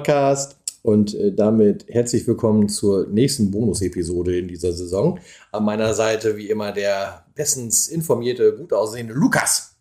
Podcast und äh, damit herzlich willkommen zur nächsten Bonus-Episode in dieser Saison. An meiner Seite wie immer der bestens informierte, gut aussehende Lukas.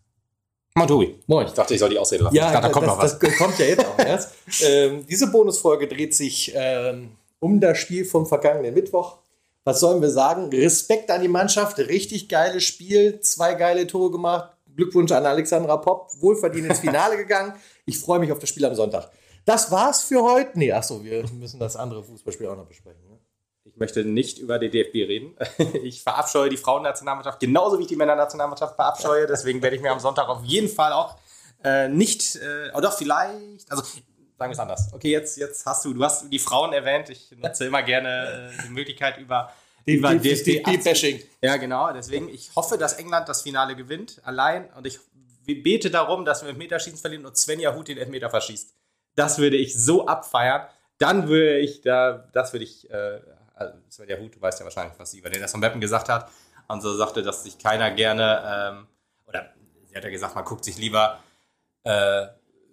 Moin Tobi. Moin. Ich dachte, ich soll die aussehen lassen. Ja, dachte, da kommt das, noch was. Das kommt ja jetzt auch erst. ähm, diese Bonusfolge dreht sich ähm, um das Spiel vom vergangenen Mittwoch. Was sollen wir sagen? Respekt an die Mannschaft, richtig geiles Spiel, zwei geile Tore gemacht. Glückwunsch an Alexandra Popp, wohlverdient ins Finale gegangen. Ich freue mich auf das Spiel am Sonntag. Das war's für heute. Nee, achso, wir müssen das andere Fußballspiel auch noch besprechen. Ne? Ich möchte nicht über die DFB reden. Ich verabscheue die Frauennationalmannschaft genauso wie ich die Männernationalmannschaft verabscheue. Deswegen werde ich mir am Sonntag auf jeden Fall auch äh, nicht, äh, oder vielleicht, also sagen wir es anders. Okay, jetzt, jetzt hast du, du hast die Frauen erwähnt. Ich nutze immer gerne äh, die Möglichkeit über über DFB-Bashing. Ja, genau. Deswegen, ich hoffe, dass England das Finale gewinnt, allein. Und ich bete darum, dass wir im Meterschießen verlieren und Svenja Hut den Elfmeter verschießt. Das würde ich so abfeiern. Dann würde ich da, das würde ich, äh, also Svenja Hut, du weißt ja wahrscheinlich, was sie über den von Meppen gesagt hat. Und so sagte, dass sich keiner gerne, ähm, oder sie hat ja gesagt, man guckt sich lieber äh,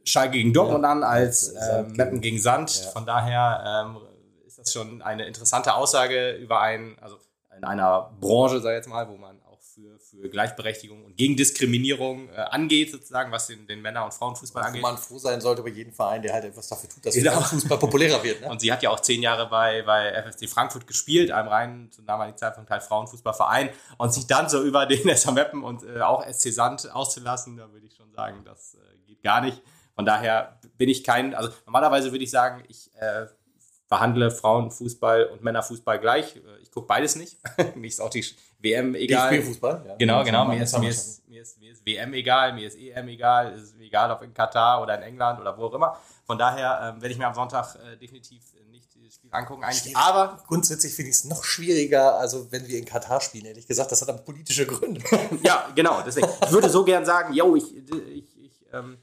Schalke gegen Dortmund ja, an als äh, Meppen gegen Sand. Ja. Von daher ähm, ist das schon eine interessante Aussage über ein, also in einer Branche, sag ich jetzt mal, wo man für, für Gleichberechtigung und gegen Diskriminierung äh, angeht, sozusagen, was den, den Männer- und Frauenfußball angeht. Wo man froh sein sollte über jeden Verein, der halt etwas dafür tut, dass genau. Fußball populärer wird. Ne? Und sie hat ja auch zehn Jahre bei, bei FSC Frankfurt gespielt, einem reinen, zum damaligen Zeitpunkt halt Frauenfußballverein. Und sich dann so über den SV Meppen und äh, auch SC Sand auszulassen, da würde ich schon sagen, das äh, geht gar nicht. Von daher bin ich kein, also normalerweise würde ich sagen, ich äh, verhandle Frauenfußball und Männerfußball gleich. Ich gucke beides nicht. mir ist auch die WM egal. DFB-Fußball? Ja. Genau, genau. Mir ist, mir, ist, mir, ist, mir ist WM egal, mir ist EM egal. Es ist egal, ob in Katar oder in England oder wo auch immer. Von daher ähm, werde ich mir am Sonntag äh, definitiv nicht das Spiel angucken. Eigentlich. Aber grundsätzlich finde ich es noch schwieriger, also wenn wir in Katar spielen, ehrlich gesagt. Das hat dann politische Gründe. ja, genau. Deswegen. Ich würde so gern sagen, yo, ich, ich, ich ähm,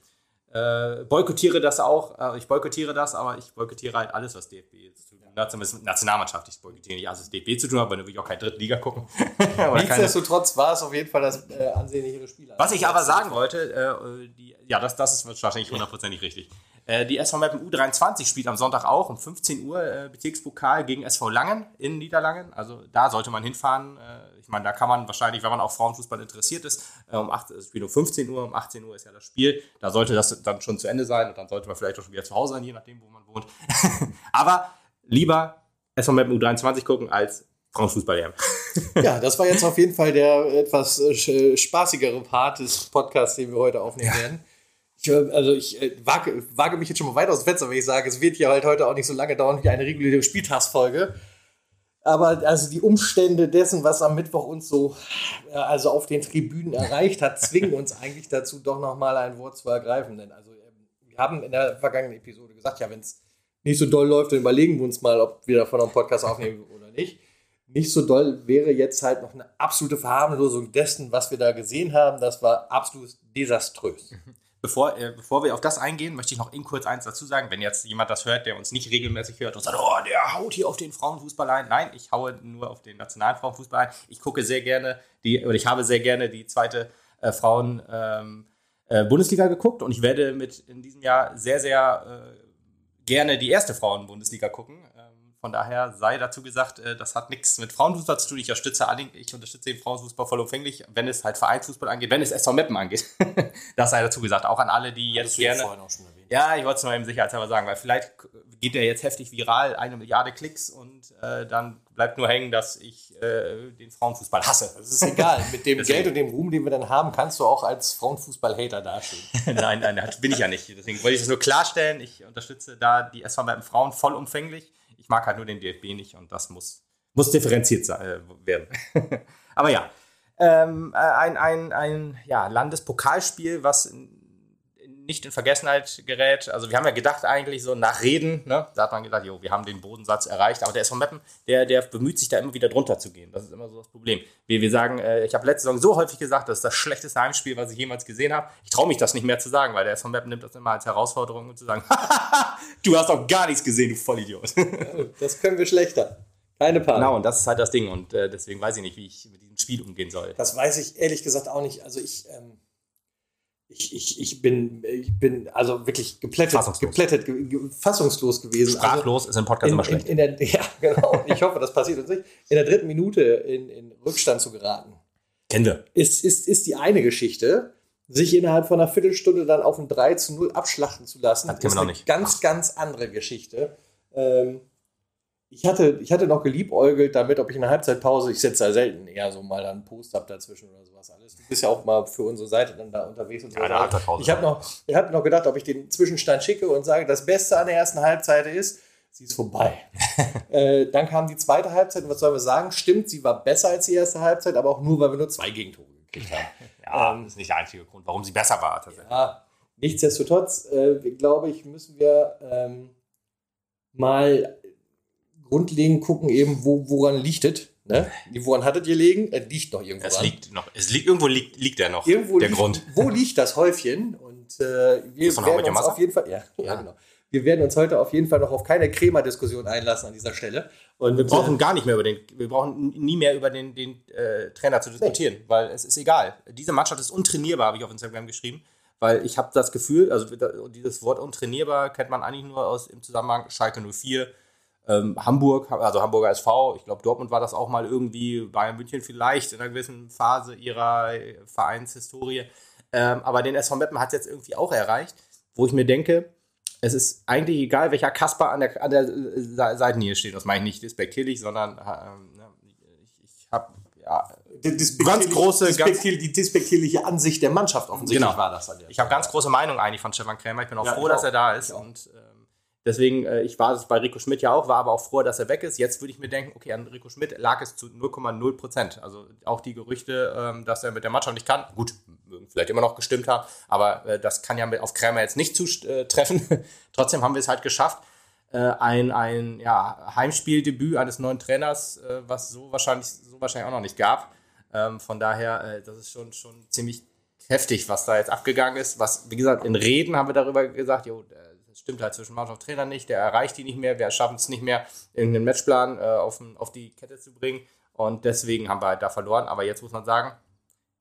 äh, boykottiere das auch. Äh, ich boykottiere das, aber ich boykottiere halt alles, was DFB zu tun hat. Zumindest mit Nationalmannschaft. Ich boykottiere nicht alles, was DFB zu tun hat, weil dann will ich auch keine dritte Liga gucken. Nichtsdestotrotz war es auf jeden Fall das äh, ansehnlichere Spiel. Was ich aber sagen wollte, äh, die, ja, das, das ist wahrscheinlich hundertprozentig richtig. Äh, die SV Meppen U23 spielt am Sonntag auch um 15 Uhr äh, Bezirkspokal gegen SV Langen in Niederlangen. Also da sollte man hinfahren. Äh, ich meine, da kann man wahrscheinlich, wenn man auch Frauenfußball interessiert ist, äh, um 8, das Spiel um 15 Uhr, um 18 Uhr ist ja das Spiel. Da sollte das dann schon zu Ende sein und dann sollte man vielleicht auch schon wieder zu Hause sein, je nachdem, wo man wohnt. Aber lieber SV Meppen U23 gucken als Frauenfußball EM. ja, das war jetzt auf jeden Fall der etwas äh, spaßigere Part des Podcasts, den wir heute aufnehmen ja. werden. Also ich äh, wage, wage, mich jetzt schon mal weit aus dem Fenster, wenn ich sage, es wird ja halt heute auch nicht so lange dauern wie eine reguläre Spieltagsfolge. Aber also die Umstände dessen, was am Mittwoch uns so äh, also auf den Tribünen erreicht hat, zwingen uns eigentlich dazu, doch nochmal ein Wort zu ergreifen. Denn also ähm, wir haben in der vergangenen Episode gesagt, ja, wenn es nicht so doll läuft, dann überlegen wir uns mal, ob wir davon einen Podcast aufnehmen oder nicht. Nicht so doll wäre jetzt halt noch eine absolute Verharmlosung dessen, was wir da gesehen haben. Das war absolut desaströs. Bevor, äh, bevor wir auf das eingehen, möchte ich noch in kurz eins dazu sagen. Wenn jetzt jemand das hört, der uns nicht regelmäßig hört und sagt, oh, der haut hier auf den Frauenfußball ein. Nein, ich haue nur auf den nationalen Frauenfußball ein. Ich gucke sehr gerne die, oder ich habe sehr gerne die zweite äh, Frauen ähm, äh, geguckt und ich werde mit in diesem Jahr sehr, sehr äh, gerne die erste Frauen-Bundesliga gucken. Von daher sei dazu gesagt, äh, das hat nichts mit Frauenfußball zu tun. Ich unterstütze, ich unterstütze den Frauenfußball vollumfänglich, wenn es halt Vereinsfußball angeht, wenn es SV Meppen angeht. das sei dazu gesagt. Auch an alle, die jetzt gerne. Ja, ich wollte es nur eben sicherheitshalber sagen, weil vielleicht geht der jetzt heftig viral, eine Milliarde Klicks und äh, dann bleibt nur hängen, dass ich äh, den Frauenfußball hasse. Das ist egal. Mit dem Geld und dem Ruhm, den wir dann haben, kannst du auch als Frauenfußball-Hater dastehen. nein, nein, das bin ich ja nicht. Deswegen wollte ich das nur klarstellen. Ich unterstütze da die SV Meppen Frauen vollumfänglich ich mag halt nur den DFB nicht und das muss, muss differenziert sein, äh, werden. Aber ja, ähm, äh, ein, ein, ein ja, Landespokalspiel, was nicht in Vergessenheit gerät. Also wir haben ja gedacht eigentlich so nach Reden, ne, da hat man gedacht, jo, wir haben den Bodensatz erreicht, aber der SV Meppen, der, der bemüht sich da immer wieder drunter zu gehen. Das ist immer so das Problem. Wir, wir sagen, äh, ich habe letzte Saison so häufig gesagt, das ist das schlechteste Heimspiel, was ich jemals gesehen habe. Ich traue mich das nicht mehr zu sagen, weil der SV Meppen nimmt das immer als Herausforderung und zu sagen, du hast auch gar nichts gesehen, du Vollidiot. das können wir schlechter. Keine Panik. Genau, und das ist halt das Ding. Und äh, deswegen weiß ich nicht, wie ich mit diesem Spiel umgehen soll. Das weiß ich ehrlich gesagt auch nicht. Also ich, ähm, ich, ich, ich, bin, ich bin also wirklich geplättet, Fassungslos. geplättet ge, ge, fassungslos gewesen. Sprachlos ist im Podcast also, immer in, schlecht. in, in der, ja, genau. Ich hoffe, das passiert uns nicht. In der dritten Minute in, in Rückstand zu geraten, Kennen wir. ist, ist, ist die eine Geschichte. Sich innerhalb von einer Viertelstunde dann auf ein 3 zu 0 abschlachten zu lassen, Das ist eine nicht. ganz, ganz andere Geschichte. Ähm, ich, hatte, ich hatte noch geliebäugelt damit, ob ich in der Halbzeitpause, ich setze da selten eher so mal einen Post ab dazwischen oder sowas alles. Du bist ja auch mal für unsere Seite dann da unterwegs. Und so Ja, der Halbzeitpause. Ich habe noch, ich hab noch gedacht, ob ich den Zwischenstand schicke und sage, das Beste an der ersten Halbzeit ist, sie ist vorbei. äh, dann kam die zweite Halbzeit und was sollen wir sagen? Stimmt, sie war besser als die erste Halbzeit, aber auch nur, weil wir nur zwei Gegentore gekriegt haben. Ja, Ähm, das ist nicht der einzige Grund, warum sie besser war. Tatsächlich. Ja, nichtsdestotrotz, äh, glaube ich, müssen wir ähm, mal grundlegend gucken, eben, wo, woran liegt es. Ne? Woran hattet ihr liegen? Es liegt noch irgendwo. Es liegt noch, es liegt, irgendwo liegt, liegt der noch, irgendwo der liegt, Grund. Wo liegt das Häufchen? Und äh, wir werden uns auf jeden Fall, ja, ja, Ja. genau. Wir werden uns heute auf jeden Fall noch auf keine Krämer-Diskussion einlassen an dieser Stelle. Und Wir brauchen gar nicht mehr über den, wir brauchen nie mehr über den, den äh, Trainer zu diskutieren, weil es ist egal. Diese Mannschaft ist untrainierbar, habe ich auf Instagram geschrieben, weil ich habe das Gefühl, also dieses Wort untrainierbar kennt man eigentlich nur aus im Zusammenhang Schalke 04, ähm, Hamburg, also Hamburger SV, ich glaube Dortmund war das auch mal irgendwie, Bayern München vielleicht in einer gewissen Phase ihrer äh, Vereinshistorie. Ähm, aber den SV Meppen hat es jetzt irgendwie auch erreicht, wo ich mir denke, es ist eigentlich egal, welcher Kasper an der, an der äh, Se- Seitenlinie steht. Das meine ich nicht despektierlich, sondern ähm, ich, ich habe ja, Ganz große, despektier, die despektierliche Ansicht der Mannschaft offensichtlich Genau. war das der ich habe ganz große Meinung eigentlich von Stefan Krämer. Ich bin auch Ja, froh, dass er da ist und ähm, deswegen, äh, ich war es bei Rico Schmidt ja auch, war aber auch froh, dass er weg ist. Jetzt würde ich mir denken, okay, an Rico Schmidt lag es zu 0,0 Prozent. Also auch die Gerüchte, ähm, dass er mit der Mannschaft nicht kann, gut, vielleicht immer noch gestimmt haben, aber äh, das kann ja auf Krämer jetzt nicht zutreffen. Trotzdem haben wir es halt geschafft. Äh, ein ein ja, Heimspieldebüt eines neuen Trainers, äh, was so wahrscheinlich, so wahrscheinlich auch noch nicht gab. Ähm, von daher, äh, das ist schon, schon ziemlich heftig, was da jetzt abgegangen ist. Was, wie gesagt, in Reden haben wir darüber gesagt, jo, äh, das stimmt halt zwischen Mannschaft und Trainer nicht, der erreicht die nicht mehr, wir schaffen es nicht mehr, irgendeinen Matchplan äh, auf, auf die Kette zu bringen. Und deswegen haben wir halt da verloren. Aber jetzt muss man sagen,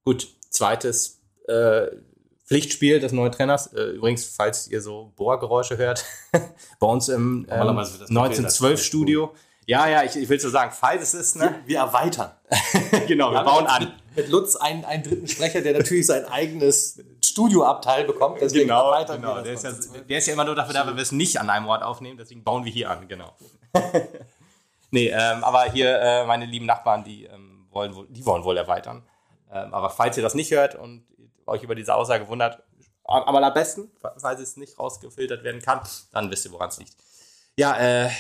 gut, zweites äh, Pflichtspiel des neuen Trainers. Äh, übrigens, falls ihr so Bohrgeräusche hört, bei uns im ähm, Normalerweise wird das gefiltert. 1912 Studio. Ja, ja, ich, ich will so sagen, falls es ist, ne? Wir erweitern. genau, wir bauen an. Mit Lutz einen, einen dritten Sprecher, der natürlich sein eigenes Studioabteil bekommt. Deswegen genau. wir Der ist, ja, der ist ja immer nur dafür da, wenn wir es nicht an einem Ort aufnehmen, deswegen bauen wir hier an, genau. nee, ähm, aber hier äh, meine lieben Nachbarn, die, ähm, wollen wohl, die wollen wohl erweitern. Ähm, aber falls ihr das nicht hört und euch über diese Aussage wundert, aber am besten, falls es nicht rausgefiltert werden kann, dann wisst ihr, woran es liegt. Ja, äh,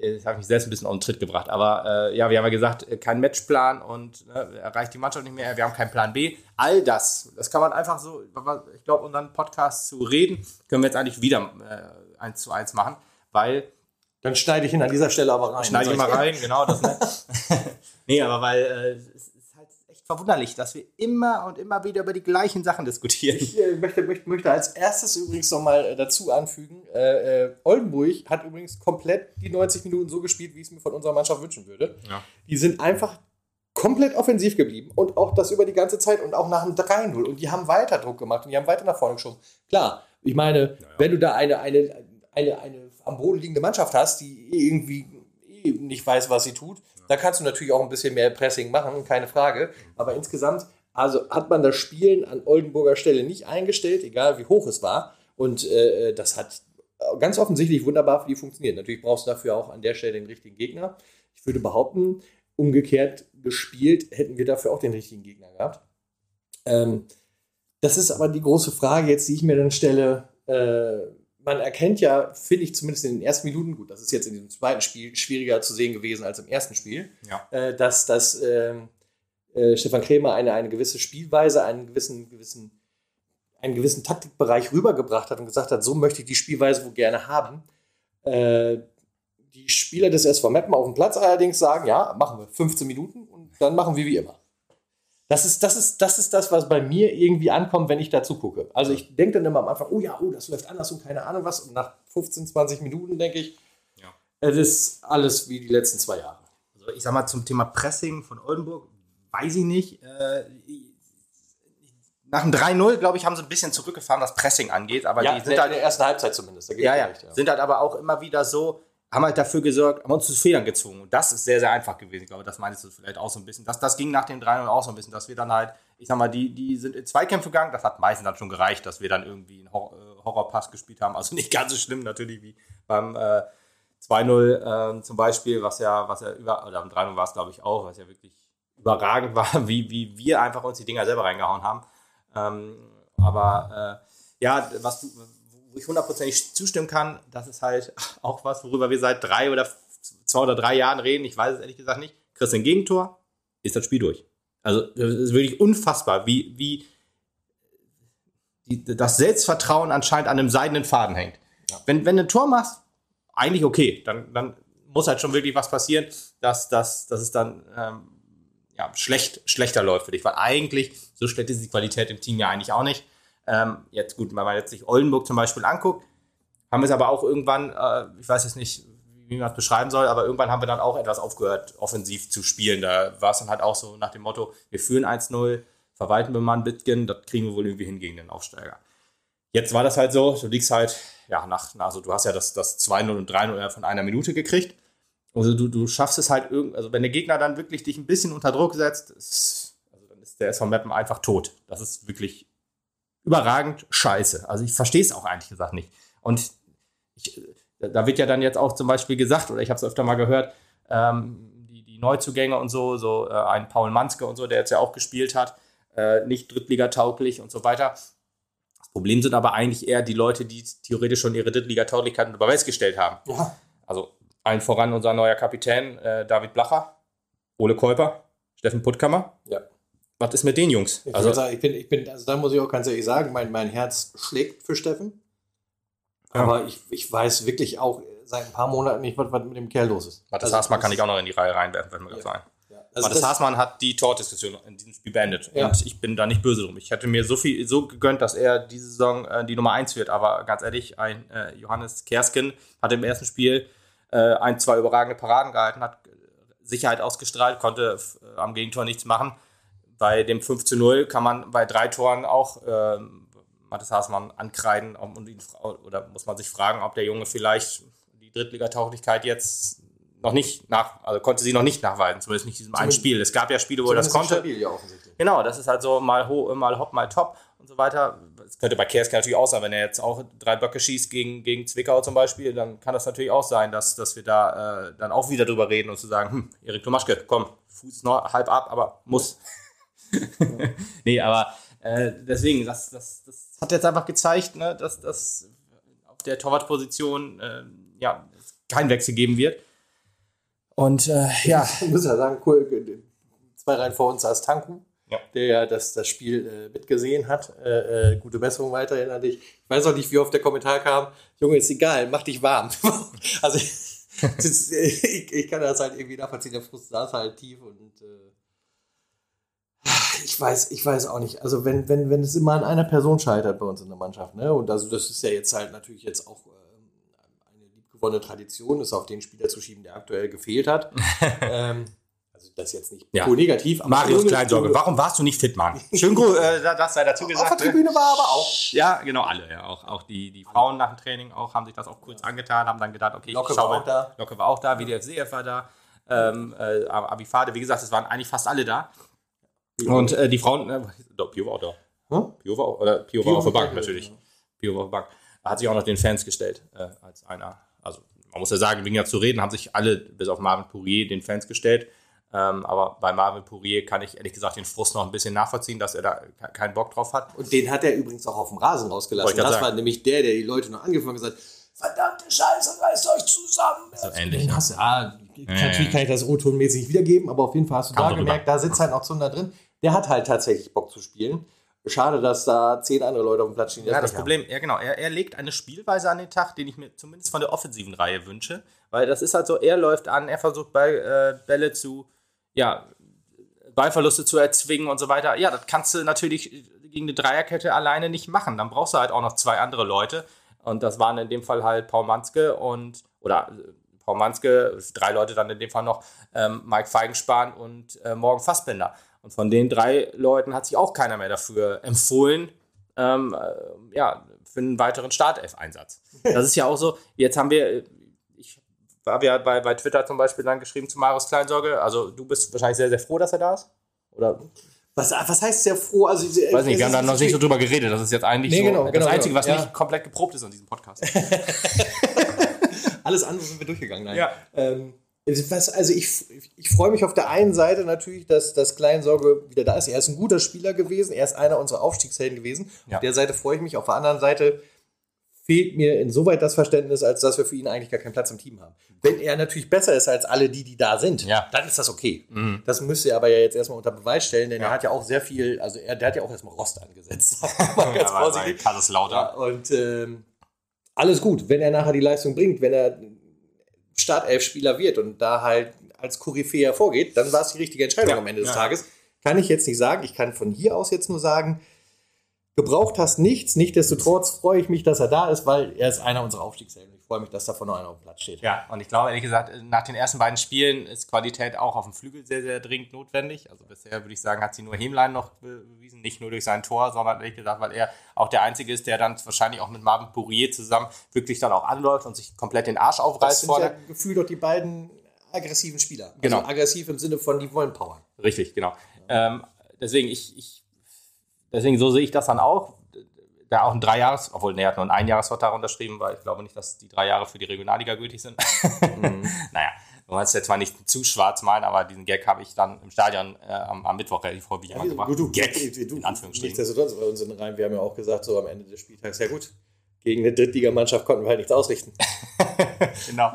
jetzt habe ich mich selbst ein bisschen auf den Tritt gebracht. Aber äh, ja, wir haben ja gesagt, äh, kein Matchplan und ne, erreicht die Mannschaft nicht mehr. Wir haben keinen Plan B. All das, das kann man einfach so, ich glaube, unseren Podcast zu reden, können wir jetzt eigentlich wieder äh, eins zu eins machen, weil Dann schneide ich ihn an dieser Stelle aber rein. Schneide ich mal rein, genau das. Ne? nee, aber weil äh, es ist halt echt verwunderlich, dass wir immer und immer wieder über die gleichen Sachen diskutieren. Ich äh, möchte, möchte, möchte als erstes übrigens nochmal äh, dazu anfügen, äh, äh, Oldenburg hat übrigens komplett die 90 Minuten so gespielt, wie ich es mir von unserer Mannschaft wünschen würde. Ja. Die sind einfach komplett offensiv geblieben und auch das über die ganze Zeit und auch nach dem 3-0 und die haben weiter Druck gemacht und die haben weiter nach vorne geschoben. Klar, ich meine, wenn du da eine, eine, eine, eine am Boden liegende Mannschaft hast, die irgendwie eh nicht weiß, was sie tut, da kannst du natürlich auch ein bisschen mehr Pressing machen, keine Frage. Aber insgesamt, also hat man das Spielen an Oldenburger Stelle nicht eingestellt, egal wie hoch es war. Und äh, das hat ganz offensichtlich wunderbar für die funktioniert. Natürlich brauchst du dafür auch an der Stelle den richtigen Gegner. Ich würde behaupten, umgekehrt gespielt, hätten wir dafür auch den richtigen Gegner gehabt. Ähm, das ist aber die große Frage jetzt, die ich mir dann stelle. Äh, man erkennt ja, finde ich zumindest in den ersten Minuten, gut, das ist jetzt in diesem zweiten Spiel schwieriger zu sehen gewesen als im ersten Spiel, Ja. äh, dass, dass ähm, äh, Stefan Krämer eine, eine gewisse Spielweise, einen gewissen, gewissen, einen gewissen Taktikbereich rübergebracht hat und gesagt hat, so möchte ich die Spielweise wohl gerne haben. Äh, die Spieler des SV Meppen auf dem Platz allerdings sagen, ja, machen wir 15 Minuten und dann machen wir wie immer. Das ist, das, ist, das ist das, was bei mir irgendwie ankommt, wenn ich dazu gucke. Also ich denke dann immer am Anfang, oh ja, oh, das läuft anders und keine Ahnung was. Und nach 15, 20 Minuten denke ich, Ja. es ist alles wie die letzten zwei Jahre. Also ich sag mal zum Thema Pressing von Oldenburg, weiß ich nicht. Äh, nach dem 3-0, glaube ich, haben sie ein bisschen zurückgefahren, was Pressing angeht. Aber Ja, die in sind der, halt in der ersten Halbzeit zumindest. Ja, ja. recht, Sind halt aber auch immer wieder so, haben halt dafür gesorgt, haben uns zu Fehlern gezwungen. Und das ist sehr, sehr einfach gewesen. Ich glaube, das meinst du vielleicht auch so ein bisschen. Das, das ging nach dem 3-0 auch so ein bisschen, dass wir dann halt, ich sag mal, die, die sind in Zweikämpfe gegangen. Das hat meistens dann schon gereicht, dass wir dann irgendwie einen Hor äh, Horrorpass gespielt haben. Also nicht ganz so schlimm natürlich wie beim äh, 2-0 ähm, zum Beispiel, was ja, was ja über, oder am 3-0 war es, glaube ich, auch, was ja wirklich überragend war, wie, wie wir einfach uns die Dinger selber reingehauen haben. Ähm, aber äh, ja, was du, wo ich hundertprozentig zustimmen kann, das ist halt auch was, worüber wir seit drei oder zwei oder drei Jahren reden. Ich weiß es ehrlich gesagt nicht. Kriegst du ein Gegentor, ist das Spiel durch. Also, das ist wirklich unfassbar, wie, wie die, das Selbstvertrauen anscheinend an einem seidenen Faden hängt. Wenn, wenn du ein Tor machst, eigentlich okay, dann, dann muss halt schon wirklich was passieren, dass, dass, dass es dann ähm, ja, schlecht, schlechter läuft für dich. Weil eigentlich, so schlecht ist die Qualität im Team ja eigentlich auch nicht. Ähm, jetzt gut, wenn man jetzt sich Oldenburg zum Beispiel anguckt, haben wir es aber auch irgendwann, äh, ich weiß jetzt nicht, wie man es beschreiben soll, aber irgendwann haben wir dann auch etwas aufgehört, offensiv zu spielen. Da war es dann halt auch so nach dem Motto, wir führen 1-0, verwalten wir mal ein Bitgen, das kriegen wir wohl irgendwie hin gegen den Aufsteiger. Jetzt war das halt so, du liegst halt, ja, nach, also du hast ja das, das 2-0 und 3-0 von einer Minute gekriegt. Also du, du schaffst es halt irgendwie, also wenn der Gegner dann wirklich dich ein bisschen unter Druck setzt, ist, also dann ist der SV Mappen einfach tot. Das ist wirklich überragend scheiße. Also ich verstehe es auch eigentlich gesagt nicht. Und ich, da wird ja dann jetzt auch zum Beispiel gesagt, oder ich habe es öfter mal gehört, ähm, die, die Neuzugänge und so, so äh, ein Paul Manske und so, der jetzt ja auch gespielt hat, äh, nicht Drittligatauglich und so weiter. Das Problem sind aber eigentlich eher die Leute, die theoretisch schon ihre Drittligatauglichkeit unter Beweis gestellt haben. Ja. Also allen voran unser neuer Kapitän, äh, David Blacher, Ole Käuper, Steffen Puttkammer. Ja. Was ist mit den Jungs? Ich, Also, sagen, ich bin, ich bin, also da muss ich auch ganz ehrlich sagen, mein, mein Herz schlägt für Steffen. Ja. Aber ich, ich weiß wirklich auch seit ein paar Monaten nicht, was, was mit dem Kerl los ist. Matthias Also, Haßmann kann ich auch noch in die Reihe reinwerfen, wenn wir Ja. sagen. Ja. Also Matthias das- Haßmann hat die Tordiskussion in diesem Spiel beendet. Ja. Und ich bin da nicht böse drum. Ich hätte mir so viel so gegönnt, dass er diese Saison äh, die Nummer 1 wird. Aber ganz ehrlich, ein äh, Johannes Kersken hat im ersten Spiel äh, ein, zwei überragende Paraden gehalten, hat Sicherheit ausgestrahlt, konnte äh, am Gegentor nichts machen. Bei dem 5 zu 0 kann man bei drei Toren auch ähm, Matthias Haßmann ankreiden und ihn, oder muss man sich fragen, ob der Junge vielleicht die Drittligatauglichkeit jetzt noch nicht nach, also konnte sie noch nicht nachweisen, zumindest nicht in diesem einen Spiel. Es gab ja Spiele, wo er das konnte. Stabil, ja, offensichtlich. Genau, das ist halt so mal hoch, mal hopp, mal top und so weiter. Das könnte bei Kerske natürlich auch sein, wenn er jetzt auch drei Böcke schießt gegen, gegen Zwickau zum Beispiel, dann kann das natürlich auch sein, dass, dass wir da äh, dann auch wieder drüber reden und zu sagen, hm, Erik Tomaschke, komm, Fuß noch halb ab, aber muss. nee, aber äh, deswegen, das, das, das hat jetzt einfach gezeigt, ne, dass, dass auf der Torwartposition äh, ja, es keinen Wechsel geben wird. Und äh, ja, Ich muss ja sagen, cool, zwei Reihen vor uns saß Tanku, Ja. der ja das, das Spiel äh, mitgesehen hat. Äh, äh, gute Besserung weiterhin an dich. Ich weiß auch nicht, wie oft der Kommentar kam, Junge, ist egal, mach dich warm. also ich, das äh, ich, ich kann das halt irgendwie nachvollziehen, der Frust saß halt tief und äh, ich weiß, ich weiß auch nicht. Also wenn, wenn, wenn es immer an einer Person scheitert bei uns in der Mannschaft, ne? Und also das ist ja jetzt halt natürlich jetzt auch ähm, eine liebgewonnene Tradition, ist auf den Spieler zu schieben, der aktuell gefehlt hat. ähm, also das jetzt nicht Ja. negativ. aber Marius Kleinsorge, warum warst du nicht fit, Mann? Schön gut, äh, das sei dazu Auf der gesagt. ne? Tribüne war aber auch. Ja, genau, alle. Ja. Auch, auch die, die Frauen nach dem Training auch, haben sich das auch kurz angetan, haben dann gedacht, okay, Locke ich schau war auch da. Locke war auch da, WDFCF war da, ähm, äh, Abifade, wie gesagt, es waren eigentlich fast alle da. Und äh, die Frauen, äh, doch, Pio war auch da. Hm? Pio war auch, oder Pio, Pio war auf der Bank natürlich. ja. Pio war auf der Bank. Hat sich auch noch den Fans gestellt, äh, als einer, also man muss ja sagen, wegen ja zu reden, haben sich alle, bis auf Marvin Pourier, den Fans gestellt. Ähm, aber bei Marvin Pourier kann ich ehrlich gesagt den Frust noch ein bisschen nachvollziehen, dass er da ke- keinen Bock drauf hat. Und den hat er übrigens auch auf dem Rasen rausgelassen. Das grad war sagen. nämlich der, der die Leute noch angefangen hat gesagt verdammte Scheiße, reißt euch zusammen. So ähnlich, ja. hast du, ah, ja, natürlich ja. kann ich das O-Ton-mäßig nicht wiedergeben, aber auf jeden Fall hast du Kam da gemerkt, da sitzt halt noch Zunder drin. Der hat halt tatsächlich Bock zu spielen. Schade, dass da zehn andere Leute auf dem Platz stehen. Ja, das nicht haben. Problem, ja genau, er, er legt eine Spielweise an den Tag, den ich mir zumindest von der offensiven Reihe wünsche, weil das ist halt so, er läuft an, er versucht bei äh, Bälle zu, ja, Ballverluste zu erzwingen und so weiter. Ja, das kannst du natürlich gegen eine Dreierkette alleine nicht machen. Dann brauchst du halt auch noch zwei andere Leute und das waren in dem Fall halt Paul Manske und, oder Paul Manske, drei Leute dann in dem Fall noch, ähm, Mike Feigenspan und äh, Morgen Fassbender. Und von den drei Leuten hat sich auch keiner mehr dafür empfohlen, ähm, äh, ja, für einen weiteren Startelf-Einsatz. Das ist ja auch so, jetzt haben wir, ich habe ja bei, bei Twitter zum Beispiel dann geschrieben zu Marius Kleinsorge, also du bist wahrscheinlich sehr, sehr froh, dass er da ist? Oder? Was, was heißt sehr froh? Also, ich weiß nicht, wir haben da noch nicht so drüber geredet. Das ist jetzt eigentlich nee, so genau, das genau, Einzige, was genau, nicht komplett geprobt ist an diesem Podcast. Alles andere sind wir durchgegangen. Nein. Ja. Ähm, was, also ich, ich freue mich auf der einen Seite natürlich, dass das Kleinsorge wieder da ist. Er ist ein guter Spieler gewesen. Er ist einer unserer Aufstiegshelden gewesen. Ja. Auf der Seite freue ich mich. Auf der anderen Seite fehlt mir insoweit das Verständnis, als dass wir für ihn eigentlich gar keinen Platz im Team haben. Wenn er natürlich besser ist als alle die, die da sind, ja. dann ist das okay. Mhm. Das müsste er aber ja jetzt erstmal unter Beweis stellen, denn ja. er hat ja auch sehr viel, also er, der hat ja auch erstmal Rost angesetzt. mal ganz ja, vorsichtig. lauter. Ja, und ähm, alles gut, wenn er nachher die Leistung bringt, wenn er Startelf-Spieler wird und da halt als Koryphäe hervorgeht, dann war es die richtige Entscheidung ja, am Ende des ja. Tages. Kann ich jetzt nicht sagen. Ich kann von hier aus jetzt nur sagen, gebraucht hast nichts. Nichtsdestotrotz freue ich mich, dass er da ist, weil er ist einer unserer Aufstiegshelden freue mich, dass davon noch einer auf dem Platz steht. Ja, und ich glaube, ehrlich gesagt, nach den ersten beiden Spielen ist Qualität auch auf dem Flügel sehr, sehr dringend notwendig. Also bisher würde ich sagen, hat sie nur Hemlein noch bewiesen, nicht nur durch sein Tor, sondern ehrlich gesagt, weil er auch der Einzige ist, der dann wahrscheinlich auch mit Marvin Pourier zusammen wirklich dann auch anläuft und sich komplett den Arsch aufreißt. Das sind ja gefühlt doch die beiden aggressiven Spieler. Also genau. aggressiv im Sinne von, die wollen powern. Richtig, genau. Ja. Ähm, deswegen, ich, ich, deswegen so sehe ich das dann auch da auch ein Dreijahres, obwohl er hat nur einen Einjahresvertrag unterschrieben, weil ich glaube nicht, dass die drei Jahre für die Regionalliga gültig sind. Mhm. naja, du kannst jetzt zwar nicht zu schwarz malen, aber diesen Gag habe ich dann im Stadion äh, am, am, Mittwoch relativ häufig ja, gemacht. Du, Gag, du, in Anführungsstrichen. Nichtsdestotrotz bei uns in Reihen, wir haben ja auch gesagt, so am Ende des Spieltags, ja gut, gegen eine Drittligamannschaft konnten wir halt nichts ausrichten. genau.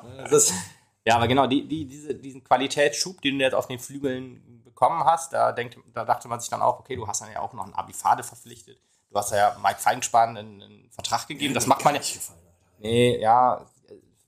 ja, aber genau, die, die, diese, diesen Qualitätsschub, den du jetzt auf den Flügeln bekommen hast, da, denkt, da dachte man sich dann auch, okay, du hast dann ja auch noch einen Abifade verpflichtet Du hast ja Mike Feinspan einen, einen Vertrag gegeben. Das macht man ja. Nee, ja.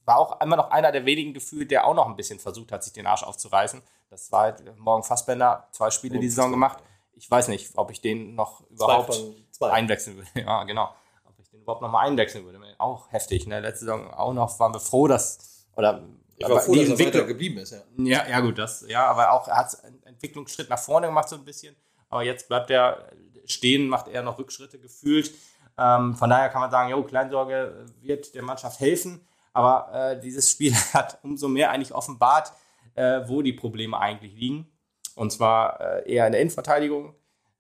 War auch immer noch einer der wenigen Gefühle, der auch noch ein bisschen versucht hat, sich den Arsch aufzureißen. Das war halt morgen Fassbender, zwei Spiele die Saison gemacht. Ich weiß nicht, ob ich den noch überhaupt zwei zwei. einwechseln würde. Ja, genau. Ob ich den überhaupt noch mal einwechseln würde. Auch heftig. Ne? Letzte Saison auch noch waren wir froh, dass. Oder ich war froh, die dass Entwicklung er geblieben ist, ja. ja. Ja, gut, das, ja, aber auch, er hat einen Entwicklungsschritt nach vorne gemacht, so ein bisschen. Aber jetzt bleibt er stehen, macht er noch Rückschritte gefühlt. Ähm, von daher kann man sagen, jo, Kleinsorge wird der Mannschaft helfen. Aber äh, dieses Spiel hat umso mehr eigentlich offenbart, äh, wo die Probleme eigentlich liegen. Und zwar äh, eher in der Innenverteidigung.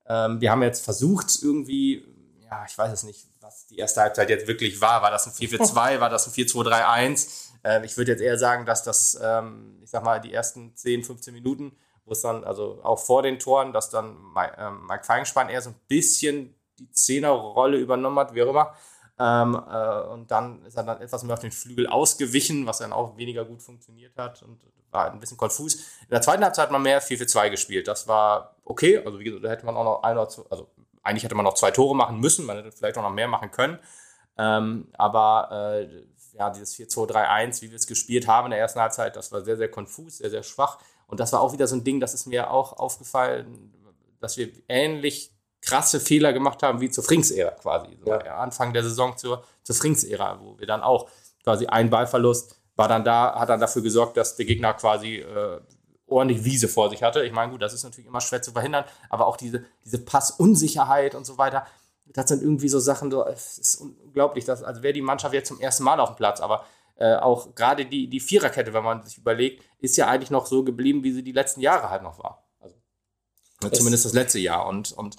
Ähm, wir haben jetzt versucht, irgendwie, ja, ich weiß es nicht, was die erste Halbzeit jetzt wirklich war. War das ein 4-4-2? War das ein 4-2-3-1? Ähm, ich würde jetzt eher sagen, dass das, ähm, ich sag mal, die ersten 10, 15 Minuten wo es dann, also auch vor den Toren, dass dann ähm, Mike Feinspann eher so ein bisschen die Zehnerrolle übernommen hat, wie auch immer. Ähm, äh, und dann ist er dann etwas mehr auf den Flügel ausgewichen, was dann auch weniger gut funktioniert hat und war ein bisschen konfus. In der zweiten Halbzeit hat man mehr 4 für 2 gespielt. Das war okay. Also, wie gesagt, da hätte man auch noch ein oder zwei, also eigentlich hätte man noch zwei Tore machen müssen, man hätte vielleicht auch noch mehr machen können. Ähm, aber äh, ja, dieses 4-2-3-1, wie wir es gespielt haben in der ersten Halbzeit, das war sehr, sehr konfus, sehr, sehr schwach. Und das war auch wieder so ein Ding, das ist mir auch aufgefallen, dass wir ähnlich krasse Fehler gemacht haben wie zur Frings-Ära quasi. So ja. Anfang der Saison zur, zur Frings-Ära, wo wir dann auch quasi ein Ballverlust war dann da, hat dann dafür gesorgt, dass der Gegner quasi äh, ordentlich Wiese vor sich hatte. Ich meine, gut, das ist natürlich immer schwer zu verhindern, aber auch diese, diese Passunsicherheit und so weiter, das sind irgendwie so Sachen, so, es ist unglaublich, dass, also wäre die Mannschaft jetzt zum ersten Mal auf dem Platz, aber äh, auch gerade die, die Viererkette, wenn man sich überlegt, ist ja eigentlich noch so geblieben, wie sie die letzten Jahre halt noch war. Also, zumindest das letzte Jahr. Und, und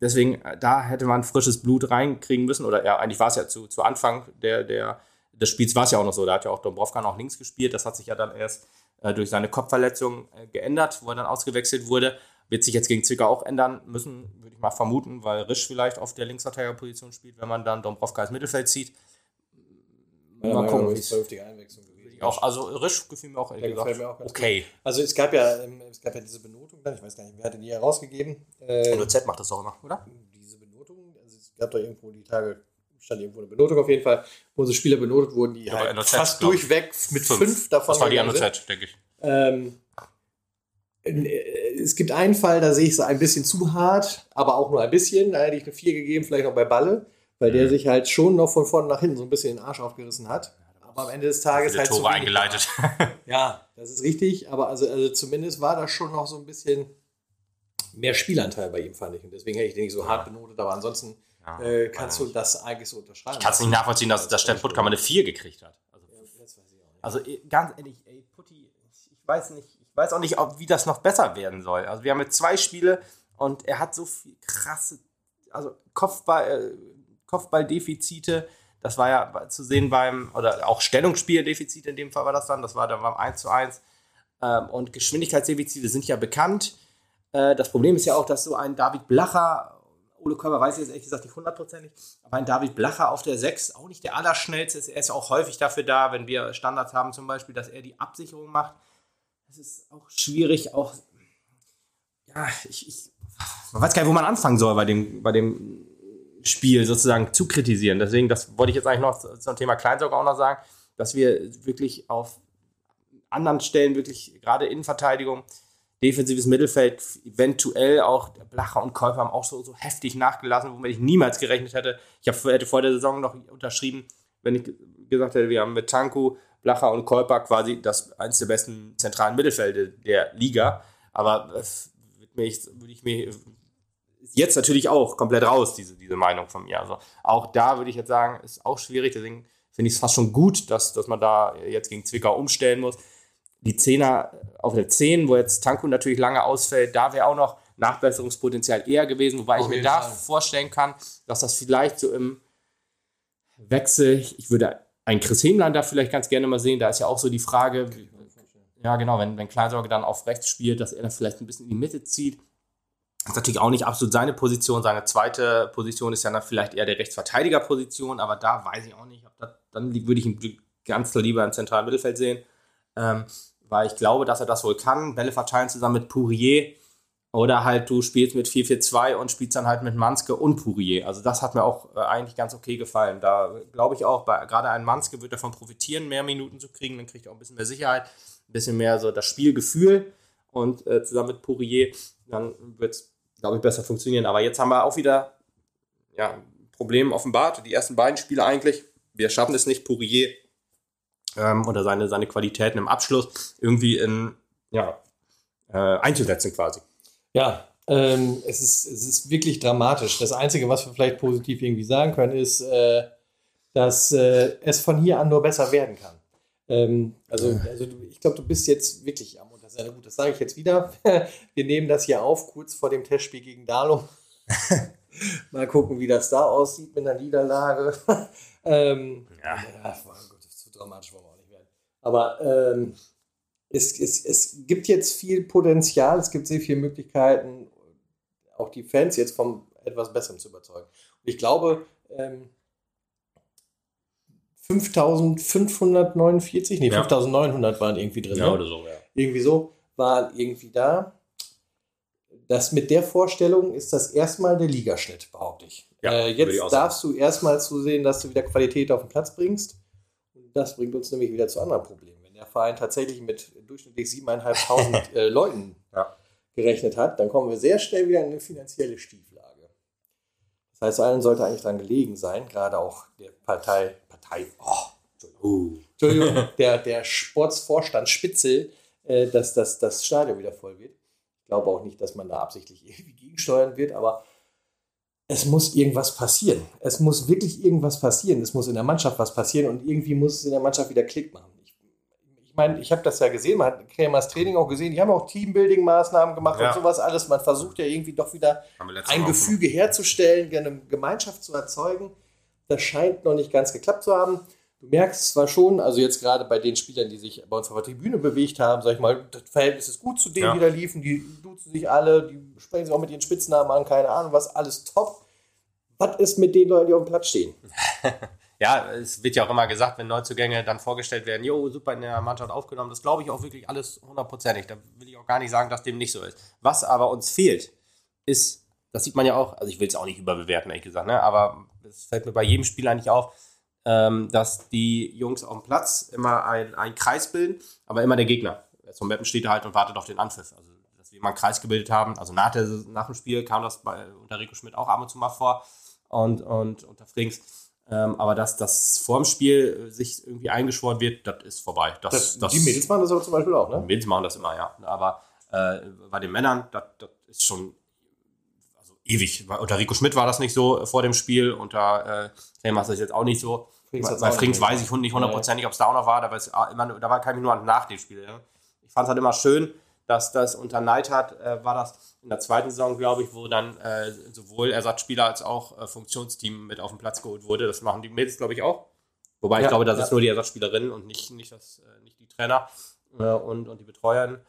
deswegen, äh, da hätte man frisches Blut reinkriegen müssen. Oder ja, eigentlich war es ja zu, zu Anfang der, der, des Spiels war es ja auch noch so. Da hat ja auch Dombrovka noch links gespielt. Das hat sich ja dann erst äh, durch seine Kopfverletzung äh, geändert, wo er dann ausgewechselt wurde. Wird sich jetzt gegen Zwickau auch ändern müssen, würde ich mal vermuten, weil Risch vielleicht auf der Linksverteidigerposition spielt, wenn man dann Dombrovka ins Mittelfeld zieht. Meiner mal gucken, wie es vernünftige Einwechslung gewesen. Auch, also Risch gefiel mir auch ehrlich gesagt. Mir auch okay. Gut. Also es gab ja, ähm, es gab ja diese Benotung ich weiß gar nicht, wer hatte die herausgegeben? Äh, NOZ macht das auch immer, oder? Diese Benotung, also es gab da irgendwo die Tage, stand irgendwo eine Benotung auf jeden Fall, wo so Spieler benotet wurden, die ja, halt NOZ, fast durchweg mit fünf, fünf davon. Das war die NOZ, denke ich. Ähm, äh, es gibt einen Fall, da sehe ich es ein bisschen zu hart, aber auch nur ein bisschen. Da hätte ich eine 4 gegeben, vielleicht noch bei Balle weil der mhm. sich halt schon noch von vorne nach hinten so ein bisschen den Arsch aufgerissen hat. Aber am Ende des Tages halt. Tore eingeleitet. ja, das ist richtig. Aber also, also zumindest war das schon noch so ein bisschen mehr Spielanteil bei ihm, fand ich. Und deswegen hätte ich den nicht so hart benotet, aber ansonsten Ja, äh, kannst du das eigentlich so unterschreiben. Ich kann es nicht nachvollziehen, dass, dass Stefan Puttkammer eine 4 gekriegt hat. Also, Das weiß ich auch nicht. also eh, ganz ehrlich, ey, Putti, ich, weiß nicht, ich weiß auch nicht, ob, wie das noch besser werden soll. Also wir haben jetzt zwei Spiele und er hat so viel krasse, also Kopfball, äh, Kopfballdefizite. Das war ja zu sehen beim, oder auch Stellungsspieldefizite in dem Fall war das dann, das war dann beim 1 zu 1. Ähm, und Geschwindigkeitsdefizite sind ja bekannt. Äh, das Problem ist ja auch, dass so ein David Blacher, Ole Körber weiß ich jetzt ehrlich gesagt nicht hundertprozentig, aber ein David Blacher auf der 6 auch nicht der Allerschnellste ist. Er ist auch häufig dafür da, wenn wir Standards haben zum Beispiel, dass er die Absicherung macht. Es ist auch schwierig, auch, ja, ich, ich man weiß gar nicht, wo man anfangen soll bei dem, bei dem Spiel sozusagen zu kritisieren. Deswegen, das wollte ich jetzt eigentlich noch zum Thema Kleinsorge auch noch sagen, dass wir wirklich auf anderen Stellen wirklich, gerade Innenverteidigung, defensives Mittelfeld, eventuell auch der Blacher und Käufer haben auch so, so heftig nachgelassen, womit ich niemals gerechnet hätte. Ich hab, hätte vor der Saison noch unterschrieben, wenn ich gesagt hätte, wir haben mit Tanku, Blacher und Käuper quasi das eines der besten zentralen Mittelfelder der Liga. Aber das würde mich, würde ich mir jetzt natürlich auch komplett raus, diese, diese Meinung von mir. Also auch da würde ich jetzt sagen, ist auch schwierig. Deswegen finde ich es fast schon gut, dass, dass man da jetzt gegen Zwickau umstellen muss. Die Zehner auf der 10, wo jetzt Tanku natürlich lange ausfällt, da wäre auch noch Nachbesserungspotenzial eher gewesen, wobei Auf ich mir da Fall. vorstellen kann, dass das vielleicht so im Wechsel, ich würde einen Chris Hemlein da vielleicht ganz gerne mal sehen, da ist ja auch so die Frage, ja genau, wenn, wenn Kleinsorge dann auf rechts spielt, dass er dann vielleicht ein bisschen in die Mitte zieht. Das ist natürlich auch nicht absolut seine Position. Seine zweite Position ist ja dann vielleicht eher der Rechtsverteidigerposition, aber da weiß ich auch nicht, das, dann würde ich ihn ganz lieber im zentralen Mittelfeld sehen, ähm, weil ich glaube, dass er das wohl kann. Bälle verteilen zusammen mit Pourier oder halt du spielst mit 4-4-2 und spielst dann halt mit Manske und Pourier. Also das hat mir auch äh, eigentlich ganz okay gefallen. Da glaube ich auch, bei, gerade ein Manske wird davon profitieren, mehr Minuten zu kriegen, dann kriegt er auch ein bisschen mehr Sicherheit, ein bisschen mehr so das Spielgefühl und äh, zusammen mit Pourier, dann wird es, glaube ich, besser funktionieren. Aber jetzt haben wir auch wieder ja, Problem offenbart. Die ersten beiden Spiele eigentlich, wir schaffen es nicht, Pourier ähm, oder seine, seine Qualitäten im Abschluss irgendwie in, ja, äh, einzusetzen quasi. Ja, ähm, es, ist, es ist wirklich dramatisch. Das Einzige, was wir vielleicht positiv irgendwie sagen können, ist, äh, dass äh, es von hier an nur besser werden kann. Ähm, also, also du, ich glaube, du bist jetzt wirklich am Untersein. Gut, das sage ich jetzt wieder. Wir nehmen das hier auf, kurz vor dem Testspiel gegen Dalum. Mal gucken, wie das da aussieht mit einer Niederlage. ähm, Ja. ja, oh Gott, zu dramatisch wollen wir auch nicht werden. Aber ähm, es, es, es gibt jetzt viel Potenzial, es gibt sehr viele Möglichkeiten, auch die Fans jetzt vom etwas Besseren zu überzeugen. Und ich glaube, ähm, 5549, nee, Ja. 5900 waren irgendwie drin. ne? so, ja. irgendwie so, waren irgendwie da. Das mit der Vorstellung ist das erstmal der Ligaschnitt, behaupte ich. Ja, äh, ich jetzt sagen. darfst du erstmal zusehen, dass du wieder Qualität auf den Platz bringst. Und das bringt uns nämlich wieder zu anderen Problemen. Der Verein tatsächlich mit durchschnittlich 7.500 äh, Leuten Ja. gerechnet hat, dann kommen wir sehr schnell wieder in eine finanzielle Stieflage. Das heißt, allen sollte eigentlich daran gelegen sein, gerade auch der Partei, Partei, oh, Uh. Entschuldigung, der, der Sportsvorstand Spitzel, äh, dass das, das Stadion wieder voll wird. Ich glaube auch nicht, dass man da absichtlich irgendwie gegensteuern wird, aber es muss irgendwas passieren. Es muss wirklich irgendwas passieren. Es muss in der Mannschaft was passieren und irgendwie muss es in der Mannschaft wieder Klick machen. Ich, meine, ich habe das ja gesehen, man hat Kremers Training auch gesehen, die haben auch Teambuilding-Maßnahmen gemacht Ja. und sowas alles. Man versucht ja irgendwie doch wieder ein Gefüge herzustellen, eine Gemeinschaft zu erzeugen. Das scheint noch nicht ganz geklappt zu haben. Du merkst zwar schon, also jetzt gerade bei den Spielern, die sich bei uns auf der Tribüne bewegt haben, sag ich mal, das Verhältnis ist gut zu denen, Ja. die da liefen, die duzen sich alle, die sprechen sich auch mit ihren Spitznamen an, keine Ahnung, was, alles top. Was ist mit den Leuten, die auf dem Platz stehen? Ja, es wird ja auch immer gesagt, wenn Neuzugänge dann vorgestellt werden, jo, super in der Mannschaft aufgenommen. Das glaube ich auch wirklich alles hundertprozentig. Da will ich auch gar nicht sagen, dass dem nicht so ist. Was aber uns fehlt, ist, das sieht man ja auch, also ich will es auch nicht überbewerten, ehrlich gesagt, ne? aber es fällt mir bei jedem Spiel eigentlich auf, ähm, dass die Jungs auf dem Platz immer ein- einen Kreis bilden, aber immer der Gegner. Zum Mappen steht er halt und wartet auf den Anpfiff. Also, dass wir immer einen Kreis gebildet haben. Also nach, der, nach dem Spiel kam das bei, unter Rico Schmidt auch ab und zu mal vor und, und unter Frings. Ähm, aber dass das vorm Spiel äh, sich irgendwie eingeschworen wird, das ist vorbei. Das, Das, das, die Mädels machen das aber zum Beispiel auch, die ne? Mädels machen das immer, ja. Aber äh, bei den Männern, das, ist schon ewig. Unter Rico Schmidt war das nicht so vor dem Spiel, unter äh, Krämer ist das jetzt auch nicht so. Frings Bei Frings weiß ich nicht hundertprozentig, ob es da auch noch war, da, immer, da war, kann ich nur an nach dem Spiel. Ja. Ich fand es halt immer schön, dass das unter Neidhardt äh, war das in der zweiten Saison, glaube ich, wo dann äh, sowohl Ersatzspieler als auch äh, Funktionsteam mit auf den Platz geholt wurde. Das machen die Mädels, glaube ich, auch. Wobei ja, ich glaube, das ja. ist nur die Ersatzspielerinnen und nicht, nicht, das, äh, nicht die Trainer äh, und, und die Betreuerinnen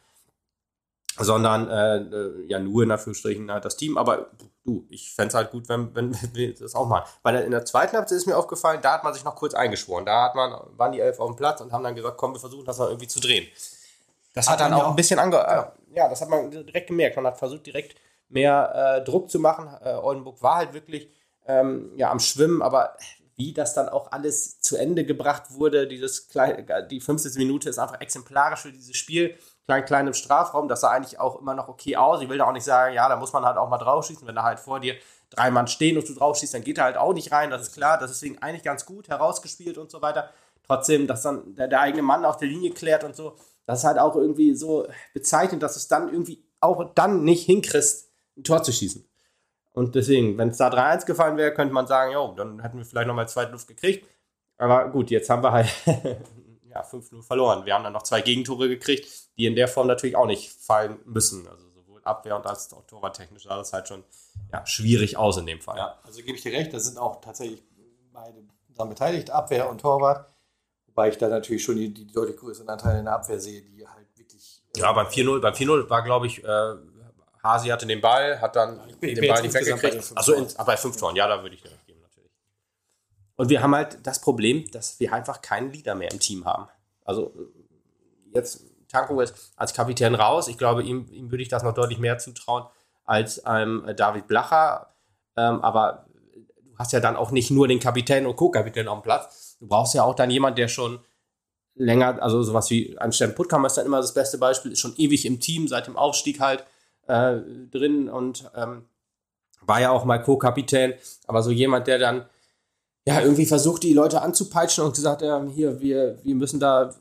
sondern äh, ja nur in Anführungsstrichen halt das Team. Aber du, ich fände es halt gut, wenn, wenn wir das auch mal. Weil in der zweiten Halbzeit ist mir aufgefallen, da hat man sich noch kurz eingeschworen. Da hat man, waren die elf auf dem Platz und haben dann gesagt, komm, wir versuchen das mal irgendwie zu drehen. Das hat, hat dann auch ein bisschen ange ja. ja, das hat man direkt gemerkt. Man hat versucht, direkt mehr äh, Druck zu machen. Äh, Oldenburg war halt wirklich ähm, ja, am Schwimmen, aber wie das dann auch alles zu Ende gebracht wurde, dieses kleine, die 50. Minute ist einfach exemplarisch für dieses Spiel klein, klein im Strafraum. Das sah eigentlich auch immer noch okay aus. Ich will da auch nicht sagen, ja, da muss man halt auch mal draufschießen. Wenn da halt vor dir drei Mann stehen und du draufschießt, dann geht er halt auch nicht rein. Das ist klar. Das ist deswegen eigentlich ganz gut herausgespielt und so weiter. Trotzdem, dass dann der, der eigene Mann auf der Linie klärt und so, das ist halt auch irgendwie so bezeichnend, dass es dann irgendwie auch dann nicht hinkriegst, ein Tor zu schießen. Und deswegen, wenn es da 3-1 gefallen wäre, könnte man sagen, jo, dann hätten wir vielleicht nochmal zweite Luft gekriegt. Aber gut, jetzt haben wir halt ja, 5-0 verloren. Wir haben dann noch zwei Gegentore gekriegt, die in der Form natürlich auch nicht fallen müssen. Also sowohl Abwehr und als auch torwarttechnisch sah das halt schon ja, schwierig aus in dem Fall. Ja, also gebe ich dir recht, da sind auch tatsächlich beide daran beteiligt, Abwehr und Torwart. Wobei ich da natürlich schon die, die deutlich größeren Anteile in der Abwehr sehe, die halt wirklich. Äh, ja, beim 4-0, beim 4-0 war, glaube ich, äh, Hasi hatte den Ball, hat dann bin, den Ball nicht weggekriegt. Achso, bei fünf Toren, ja, da würde ich dir recht geben. Und wir haben halt das Problem, dass wir einfach keinen Leader mehr im Team haben. Also jetzt Tanko ist als Kapitän raus. Ich glaube, ihm, ihm würde ich das noch deutlich mehr zutrauen als ähm, David Blacher. Ähm, aber du hast ja dann auch nicht nur den Kapitän und Co-Kapitän auf dem Platz. Du brauchst ja auch dann jemanden, der schon länger, also sowas wie ein Stern Puttkammer ist dann immer das beste Beispiel, ist schon ewig im Team, seit dem Aufstieg halt äh, drin und ähm, war ja auch mal Co-Kapitän. Aber so jemand, der dann ja, irgendwie versucht, die Leute anzupeitschen und gesagt, ja, hier, wir, wir müssen da,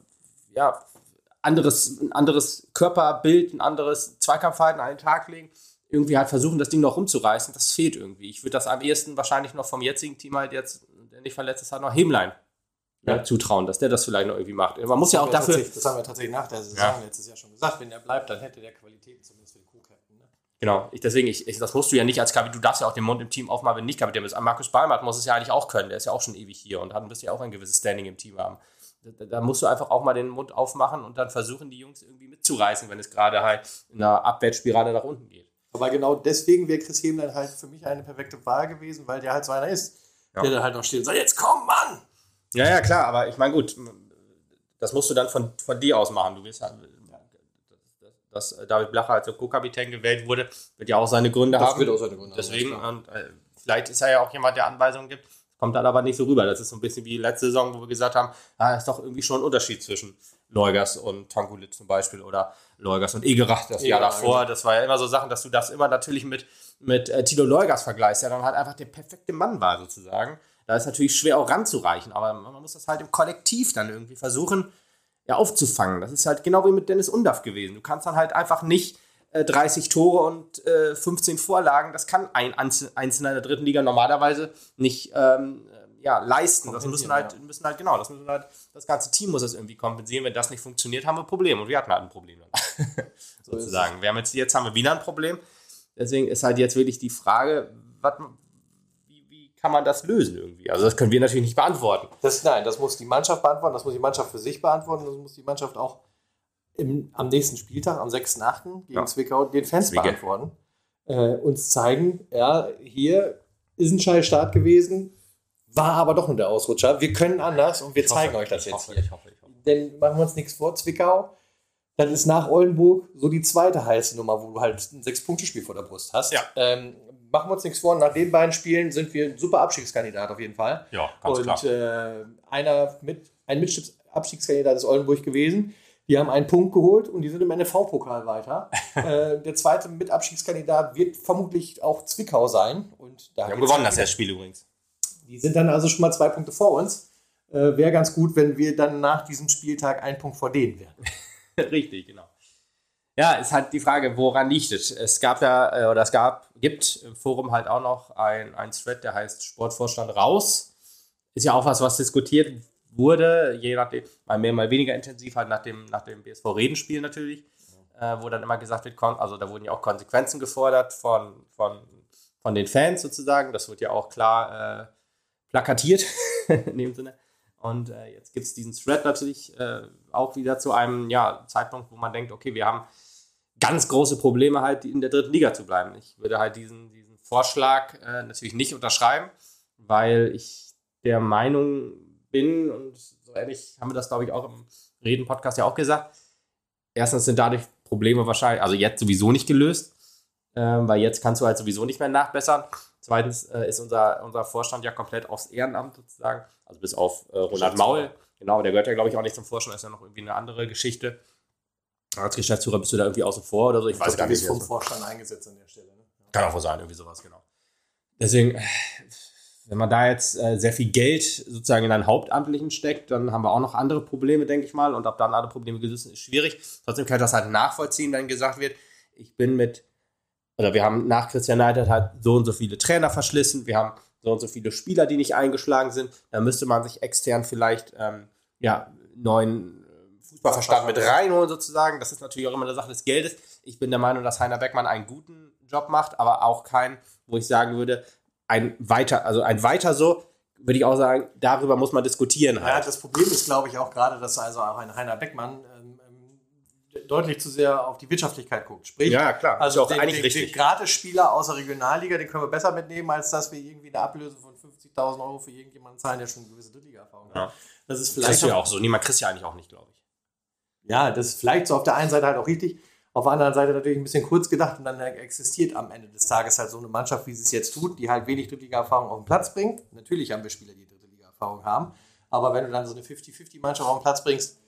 ja, anderes, ein anderes Körperbild, ein anderes Zweikampfverhalten an den Tag legen. Irgendwie halt versuchen, das Ding noch rumzureißen. Das fehlt irgendwie. Ich würde das am ehesten wahrscheinlich noch vom jetzigen Team halt jetzt, der nicht verletzt ist, halt noch Hemlein ja. zutrauen, dass der das vielleicht noch irgendwie macht. Man muss ja auch dafür. Das haben wir tatsächlich nach der Saison ja. letztes Jahr schon gesagt. Wenn der bleibt, dann hätte der Qualitäten zumindest für den Co-Captain. Ne? Genau, ich, deswegen, ich, ich, das musst du ja nicht als Kapitän, du darfst ja auch den Mund im Team aufmachen, wenn nicht Kapitän bist. Markus Balmert muss es ja eigentlich auch können, der ist ja auch schon ewig hier und hat ein bisschen auch ein gewisses Standing im Team haben. Da, da, musst du einfach auch mal den Mund aufmachen und dann versuchen, die Jungs irgendwie mitzureißen, wenn es gerade halt in einer Abwärtsspirale nach unten geht. Aber genau deswegen wäre Chris Hemlein halt für mich eine perfekte Wahl gewesen, weil der halt so einer ist, ja. der da halt noch steht und sagt, jetzt komm, Mann! Ja, ja, klar, aber ich meine, gut, das musst du dann von, von dir aus machen. Du wirst halt, dass David Blacher als Co-Kapitän gewählt wurde, wird ja auch seine Gründe das haben. Wird auch seine Gründe Deswegen, haben, und, äh, vielleicht ist er ja auch jemand, der Anweisungen gibt, kommt dann aber nicht so rüber. Das ist so ein bisschen wie letzte Saison, wo wir gesagt haben, ah, ist doch irgendwie schon ein Unterschied zwischen Leugers und Tankulit zum Beispiel oder Leugers und Egerach das Jahr davor. Genau. Das war ja immer so Sachen, dass du das immer natürlich mit, mit äh, Tilo Leugers vergleichst, der dann halt einfach der perfekte Mann war sozusagen. Da ist natürlich schwer auch ranzureichen, aber man muss das halt im Kollektiv dann irgendwie versuchen, ja, aufzufangen. Das ist halt genau wie mit Dennis Undaff gewesen. Du kannst dann halt einfach nicht äh, 30 Tore und äh, 15 Vorlagen, das kann ein Einzelner in der dritten Liga normalerweise nicht ähm, äh, ja, leisten. Das müssen halt, müssen halt, genau, das müssen halt, das ganze Team muss das irgendwie kompensieren. Wenn das nicht funktioniert, haben wir ein Problem. Und wir hatten halt ein Problem. sozusagen. Wir haben jetzt, jetzt haben wir wieder ein Problem. Deswegen ist halt jetzt wirklich die Frage, was, kann man das lösen irgendwie? Also das können wir natürlich nicht beantworten. Das, nein, das muss die Mannschaft beantworten, das muss die Mannschaft für sich beantworten, das muss die Mannschaft auch im, am nächsten Spieltag, am 6.8. gegen ja. Zwickau, den Fans Zwickau. beantworten. Äh, uns zeigen, ja, hier ist ein scheiß Start gewesen, war aber doch nur der Ausrutscher. Wir können anders und wir ich zeigen hoffe, euch das jetzt. Hoffe, ich hoffe, ich hoffe. Denn machen wir uns nichts vor, Zwickau, das ist nach Oldenburg so die zweite heiße Nummer, wo du halt ein Sechs-Punkte-Spiel vor der Brust hast. Ja. Ähm, machen wir uns nichts vor, nach den beiden Spielen sind wir ein super Abstiegskandidat auf jeden Fall. Ja, ganz Und klar. Äh, einer mit, ein Mitabstiegskandidat ist Oldenburg gewesen. Die haben einen Punkt geholt und die sind im NFV-Pokal weiter. äh, der zweite Mitabstiegskandidat wird vermutlich auch Zwickau sein. Und da Wir haben gewonnen das erste Spiel übrigens. Die sind dann also schon mal zwei Punkte vor uns. Äh, Wäre ganz gut, wenn wir dann nach diesem Spieltag einen Punkt vor denen wären. Richtig, genau. Ja, ist halt die Frage, woran liegt es? Es gab ja, oder es gab, gibt im Forum halt auch noch ein, ein Thread, der heißt Sportvorstand raus. Ist ja auch was, was diskutiert wurde, je nachdem, mal mehr, mal weniger intensiv, halt nach dem, nach dem BSV-Redenspiel natürlich, äh, wo dann immer gesagt wird, also da wurden ja auch Konsequenzen gefordert von, von, von den Fans sozusagen. Das wird ja auch klar äh, plakatiert in dem Sinne. Und äh, jetzt gibt es diesen Thread natürlich äh, auch wieder zu einem ja, Zeitpunkt, wo man denkt, okay, wir haben ganz große Probleme halt in der dritten Liga zu bleiben. Ich würde halt diesen, diesen Vorschlag äh, natürlich nicht unterschreiben, weil ich der Meinung bin, und so ähnlich haben wir das, glaube ich, auch im Reden-Podcast ja auch gesagt, erstens sind dadurch Probleme wahrscheinlich, also jetzt sowieso nicht gelöst, äh, weil jetzt kannst du halt sowieso nicht mehr nachbessern. Zweitens äh, ist unser, unser Vorstand ja komplett aufs Ehrenamt sozusagen, also bis auf äh, Roland Maul. Genau, der gehört ja, glaube ich, auch nicht zum Vorstand, ist ja noch irgendwie eine andere Geschichte. Als Geschäftsführer bist du da irgendwie außen vor oder so, ich, ich weiß gar nicht. Du vom Vorstand eingesetzt an der Stelle. Ne? Kann auch wohl sein, irgendwie sowas, genau. Deswegen, wenn man da jetzt äh, sehr viel Geld sozusagen in einen Hauptamtlichen steckt, dann haben wir auch noch andere Probleme, denke ich mal. Und ob dann alle Probleme gelöst sind, ist schwierig. Trotzdem kann ich das halt nachvollziehen, wenn gesagt wird, ich bin mit oder wir haben nach Christian Neidert halt so und so viele Trainer verschlissen, wir haben so und so viele Spieler, die nicht eingeschlagen sind. Da müsste man sich extern vielleicht ähm, ja, neuen äh, Fußballverstand mit reinholen sozusagen. Das ist natürlich auch immer eine Sache des Geldes. Ich bin der Meinung, dass Heiner Beckmann einen guten Job macht, aber auch keinen, wo ich sagen würde, ein weiter, also ein weiter so, würde ich auch sagen, darüber muss man diskutieren. Halt. Ja, das Problem ist, glaube ich, auch gerade, dass also auch ein Heiner Beckmann deutlich zu sehr auf die Wirtschaftlichkeit guckt. Sprich, ja, klar. Also den, eigentlich den, richtig. den Gratis-Spieler aus der Regionalliga, den können wir besser mitnehmen, als dass wir irgendwie eine Ablöse von 50.000 Euro für irgendjemanden zahlen, der schon eine gewisse Drittliga-Erfahrung hat. Ja. Das ist vielleicht. Das ist ja auch so. Niemand kriegt ja eigentlich auch nicht, glaube ich. Ja, das ist vielleicht so auf der einen Seite halt auch richtig. Auf der anderen Seite natürlich ein bisschen kurz gedacht und dann existiert am Ende des Tages halt so eine Mannschaft, wie sie es jetzt tut, die halt wenig Drittliga-Erfahrung auf den Platz bringt. Natürlich haben wir Spieler, die Drittliga-Erfahrung haben, aber wenn du dann so eine 50-50-Mannschaft auf den Platz bringst,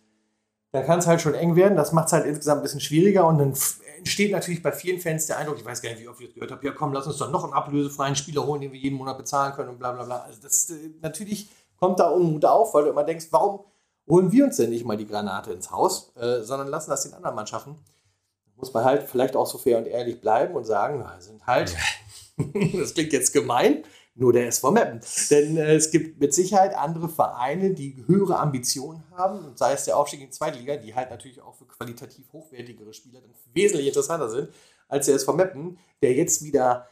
dann kann es halt schon eng werden. Das macht es halt insgesamt ein bisschen schwieriger und dann entsteht natürlich bei vielen Fans der Eindruck, ich weiß gar nicht, wie oft ich das gehört habe, ja komm, lass uns doch noch einen ablösefreien Spieler holen, den wir jeden Monat bezahlen können und bla bla bla. Also das, äh, natürlich kommt da Unmut auf, weil du immer denkst, warum holen wir uns denn nicht mal die Granate ins Haus, äh, sondern lassen das den anderen Mannschaften. Da muss man halt vielleicht auch so fair und ehrlich bleiben und sagen, na, sind halt, das klingt jetzt gemein, nur der SV Meppen. Denn äh, es gibt mit Sicherheit andere Vereine, die höhere Ambitionen haben, sei es der Aufstieg in die zweite Liga, die halt natürlich auch für qualitativ hochwertigere Spieler dann wesentlich interessanter sind als der SV Meppen, der jetzt wieder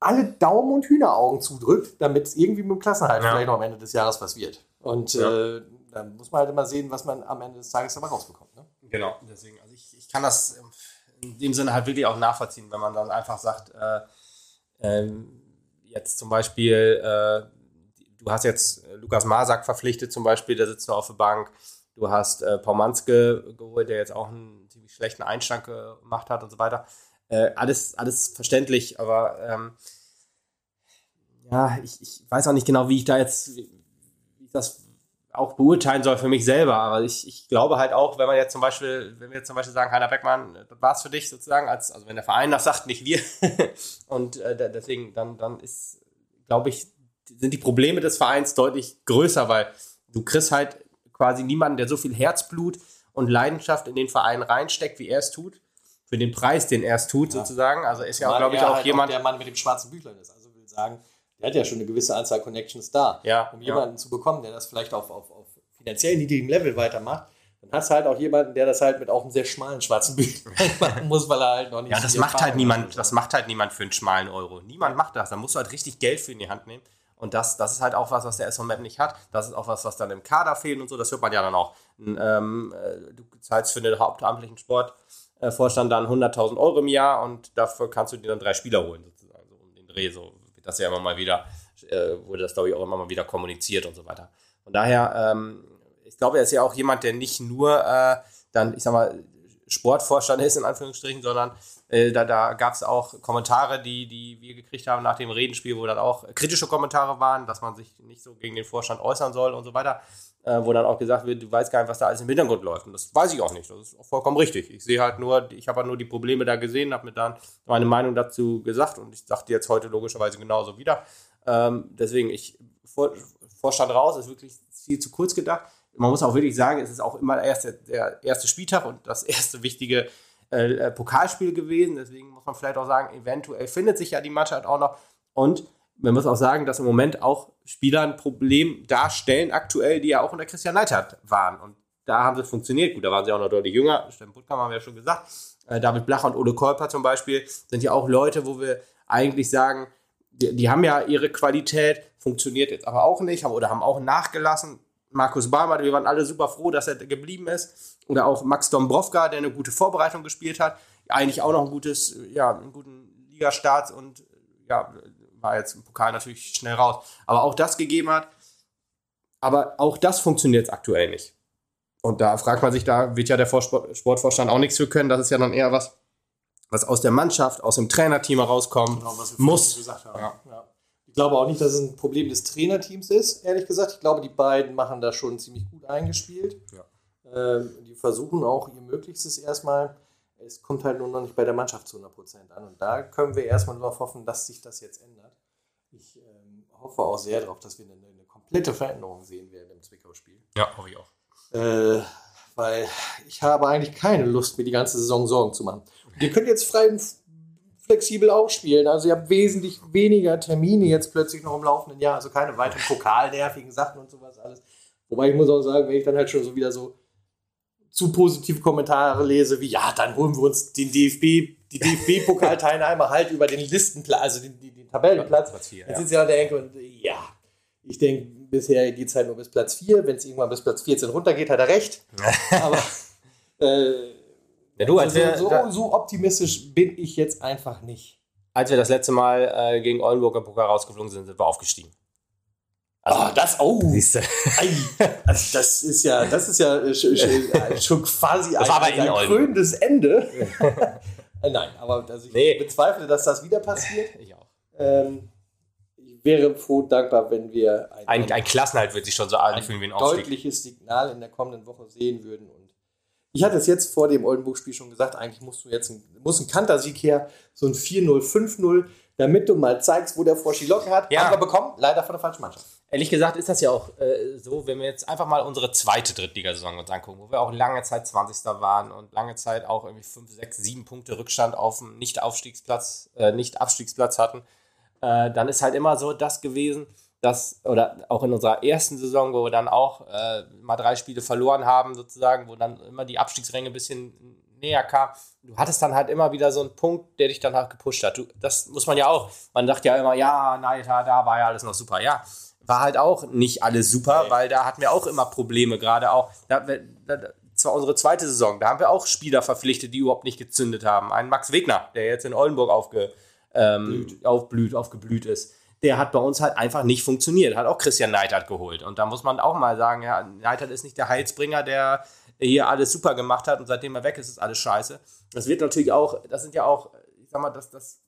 alle Daumen und Hühneraugen zudrückt, damit es irgendwie mit dem Klassenhalt ja. vielleicht noch am Ende des Jahres was wird. Und ja. äh, dann muss man halt immer sehen, was man am Ende des Tages dabei rausbekommt. Ne? Genau, deswegen, also ich, ich kann das in dem Sinne halt wirklich auch nachvollziehen, wenn man dann einfach sagt, äh, ähm, jetzt zum Beispiel, äh, du hast jetzt Lukas Masak verpflichtet zum Beispiel, der sitzt noch auf der Bank. Du hast äh, Manske geholt, der jetzt auch einen ziemlich schlechten Einstand gemacht hat und so weiter. Äh, alles, alles verständlich, aber ähm, ja, ich, ich weiß auch nicht genau, wie ich da jetzt, wie, wie ich das auch beurteilen soll für mich selber. Aber ich, ich glaube halt auch, wenn man jetzt zum Beispiel, wenn wir jetzt zum Beispiel sagen, Heiner Beckmann, das war es für dich sozusagen, als, also wenn der Verein das sagt, nicht wir. und äh, deswegen, dann, dann ist, glaube ich, sind die Probleme des Vereins deutlich größer, weil du kriegst halt quasi niemanden, der so viel Herzblut und Leidenschaft in den Verein reinsteckt, wie er es tut, für den Preis, den er es tut, ja. sozusagen. Also ist ja, auch, glaube ich, auch halt jemand. Auch der Mann mit dem schwarzen Büchlein ist. Also will sagen, der hat ja schon eine gewisse Anzahl Connections da. Ja, um jemanden ja. zu bekommen, der das vielleicht auf, auf, auf finanziell niedrigem Level weitermacht, dann hast du halt auch jemanden, der das halt mit auch einem sehr schmalen schwarzen Büchlein machen muss, weil er halt noch nicht. Ja, das macht halt niemand, das macht halt niemand für einen schmalen Euro. Niemand macht das. Da musst du halt richtig Geld für in die Hand nehmen. Und das, das ist halt auch was, was der SV Map nicht hat. Das ist auch was, was dann im Kader fehlt und so. Das hört man ja dann auch. Ähm, äh, du zahlst für den hauptamtlichen Sportvorstand dann 100.000 Euro im Jahr und dafür kannst du dir dann drei Spieler holen, sozusagen. So um den Dreh. So das ja immer mal wieder, äh, wurde das, glaube ich, auch immer mal wieder kommuniziert und so weiter. Von daher, ähm, ich glaube, er ist ja auch jemand, der nicht nur äh, dann, ich sag mal, Sportvorstand ist, in Anführungsstrichen, sondern äh, da, da gab es auch Kommentare, die, die wir gekriegt haben nach dem Redenspiel, wo dann auch kritische Kommentare waren, dass man sich nicht so gegen den Vorstand äußern soll und so weiter, äh, wo dann auch gesagt wird, du weißt gar nicht, was da alles im Hintergrund läuft. Und das weiß ich auch nicht. Das ist auch vollkommen richtig. Ich sehe halt nur, ich habe halt nur die Probleme da gesehen, habe mir dann meine Meinung dazu gesagt und ich sagte jetzt heute logischerweise genauso wieder. Ähm, deswegen, ich, Vor, Vorstand raus, ist wirklich viel zu kurz gedacht man muss auch wirklich sagen, es ist auch immer erst der, der erste Spieltag und das erste wichtige äh, äh, Pokalspiel gewesen. Deswegen muss man vielleicht auch sagen, eventuell findet sich ja die Mannschaft auch noch. Und man muss auch sagen, dass im Moment auch Spieler ein Problem darstellen, aktuell, die ja auch unter Christian Neidhardt waren. Und da haben sie funktioniert. Gut, da waren sie auch noch deutlich jünger. Steffen Puttkammer haben wir ja schon gesagt. Äh, David Blacher und Ole Kolper zum Beispiel sind ja auch Leute, wo wir eigentlich sagen, die, die, haben ja ihre Qualität, funktioniert jetzt aber auch nicht, haben, oder haben auch nachgelassen. Markus Barmer, wir waren alle super froh, dass er geblieben ist. Oder auch Max Dombrovka, der eine gute Vorbereitung gespielt hat. Eigentlich auch noch ein gutes, ja, einen guten Ligastart und ja, war jetzt im Pokal natürlich schnell raus. Aber auch das gegeben hat. Aber auch das funktioniert jetzt aktuell nicht. Und da fragt man sich, da wird ja der Sportvorstand auch nichts für können. Das ist ja dann eher was, was aus der Mannschaft, aus dem Trainerteam herauskommen genau, muss. Ja. Ja. Ich glaube auch nicht, dass es ein Problem des Trainerteams ist, ehrlich gesagt. Ich glaube, die beiden machen da schon ziemlich gut eingespielt. Ja. Ähm, die versuchen auch ihr Möglichstes erstmal. Es kommt halt nur noch nicht bei der Mannschaft zu 100% an. Und da können wir erstmal darauf hoffen, dass sich das jetzt ändert. Ich ähm, hoffe auch sehr darauf, dass wir eine, eine komplette Veränderung sehen werden im Zwickau-Spiel. Ja, hoffe ich auch. Äh, weil ich habe eigentlich keine Lust, mir die ganze Saison Sorgen zu machen. Und ihr könnt jetzt frei und flexibel auch spielen. Also ihr habt wesentlich weniger Termine jetzt plötzlich noch im laufenden Jahr. Also keine weiteren pokalnervigen Sachen und sowas alles. Wobei ich muss auch sagen, wenn ich dann halt schon so wieder so zu positive Kommentare lese, wie ja, dann holen wir uns den DFB, die DFB-Pokalteilnehmer halt über den Listenplatz, also den, den, den Tabellenplatz. Platz 4, Jetzt ja. sind sie an der Ecke und ja, ich denke, bisher geht es halt nur bis Platz 4. Wenn es irgendwann bis Platz 14 runtergeht, hat er recht. Aber äh, ja, du, als so, wir, so, so, optimistisch bin ich jetzt einfach nicht. Als wir das letzte Mal äh, gegen Oldenburg im Pokal rausgeflogen sind, sind wir aufgestiegen. Also, oh, das, oh. Siehste. also das ist ja, das ist ja äh, schon quasi das ein, ein krönendes Ende. Nein, aber also ich nee. bezweifle, dass das wieder passiert. Ich auch. Ähm, wäre froh dankbar, wenn wir ein, ein, ein Klassenhalt wird sich schon so anfühlen wie ein Aufstieg. deutliches Signal in der kommenden Woche sehen würden. Und ich hatte es jetzt vor dem Oldenburg-Spiel schon gesagt, eigentlich musst du jetzt ein, muss ein Kantersieg her, so ein 4-0, 5-0, damit du mal zeigst, wo der Froschi Locke hat. Ja. Haben wir bekommen, leider von der falschen Mannschaft. Ehrlich gesagt ist das ja auch äh, so, wenn wir jetzt einfach mal unsere zweite Drittligasaison uns angucken, wo wir auch lange Zeit 20. waren und lange Zeit auch irgendwie 5, 6, 7 Punkte Rückstand auf dem Nicht-Aufstiegsplatz, äh, Nicht-Abstiegsplatz hatten äh, dann ist halt immer so das gewesen, dass, oder auch in unserer ersten Saison, wo wir dann auch äh, mal drei Spiele verloren haben, sozusagen, wo dann immer die Abstiegsränge ein bisschen näher kam. Du hattest dann halt immer wieder so einen Punkt, der dich dann halt gepusht hat. Du, das muss man ja auch. Man sagt ja immer, ja, nein, da war ja alles noch super. Ja, war halt auch nicht alles super, okay. weil da hatten wir auch immer Probleme, gerade auch. Da, da, zwar unsere zweite Saison, da haben wir auch Spieler verpflichtet, die überhaupt nicht gezündet haben. Ein Max Wegner, der jetzt in Oldenburg aufge, ähm, aufblüht, aufgeblüht ist. Der hat bei uns halt einfach nicht funktioniert. Hat auch Christian Neidhardt geholt. Und da muss man auch mal sagen, ja, Neidhardt ist nicht der Heilsbringer, der hier alles super gemacht hat und seitdem er weg ist, ist alles scheiße. Das wird natürlich auch, das sind ja auch, ich sag mal, das, das,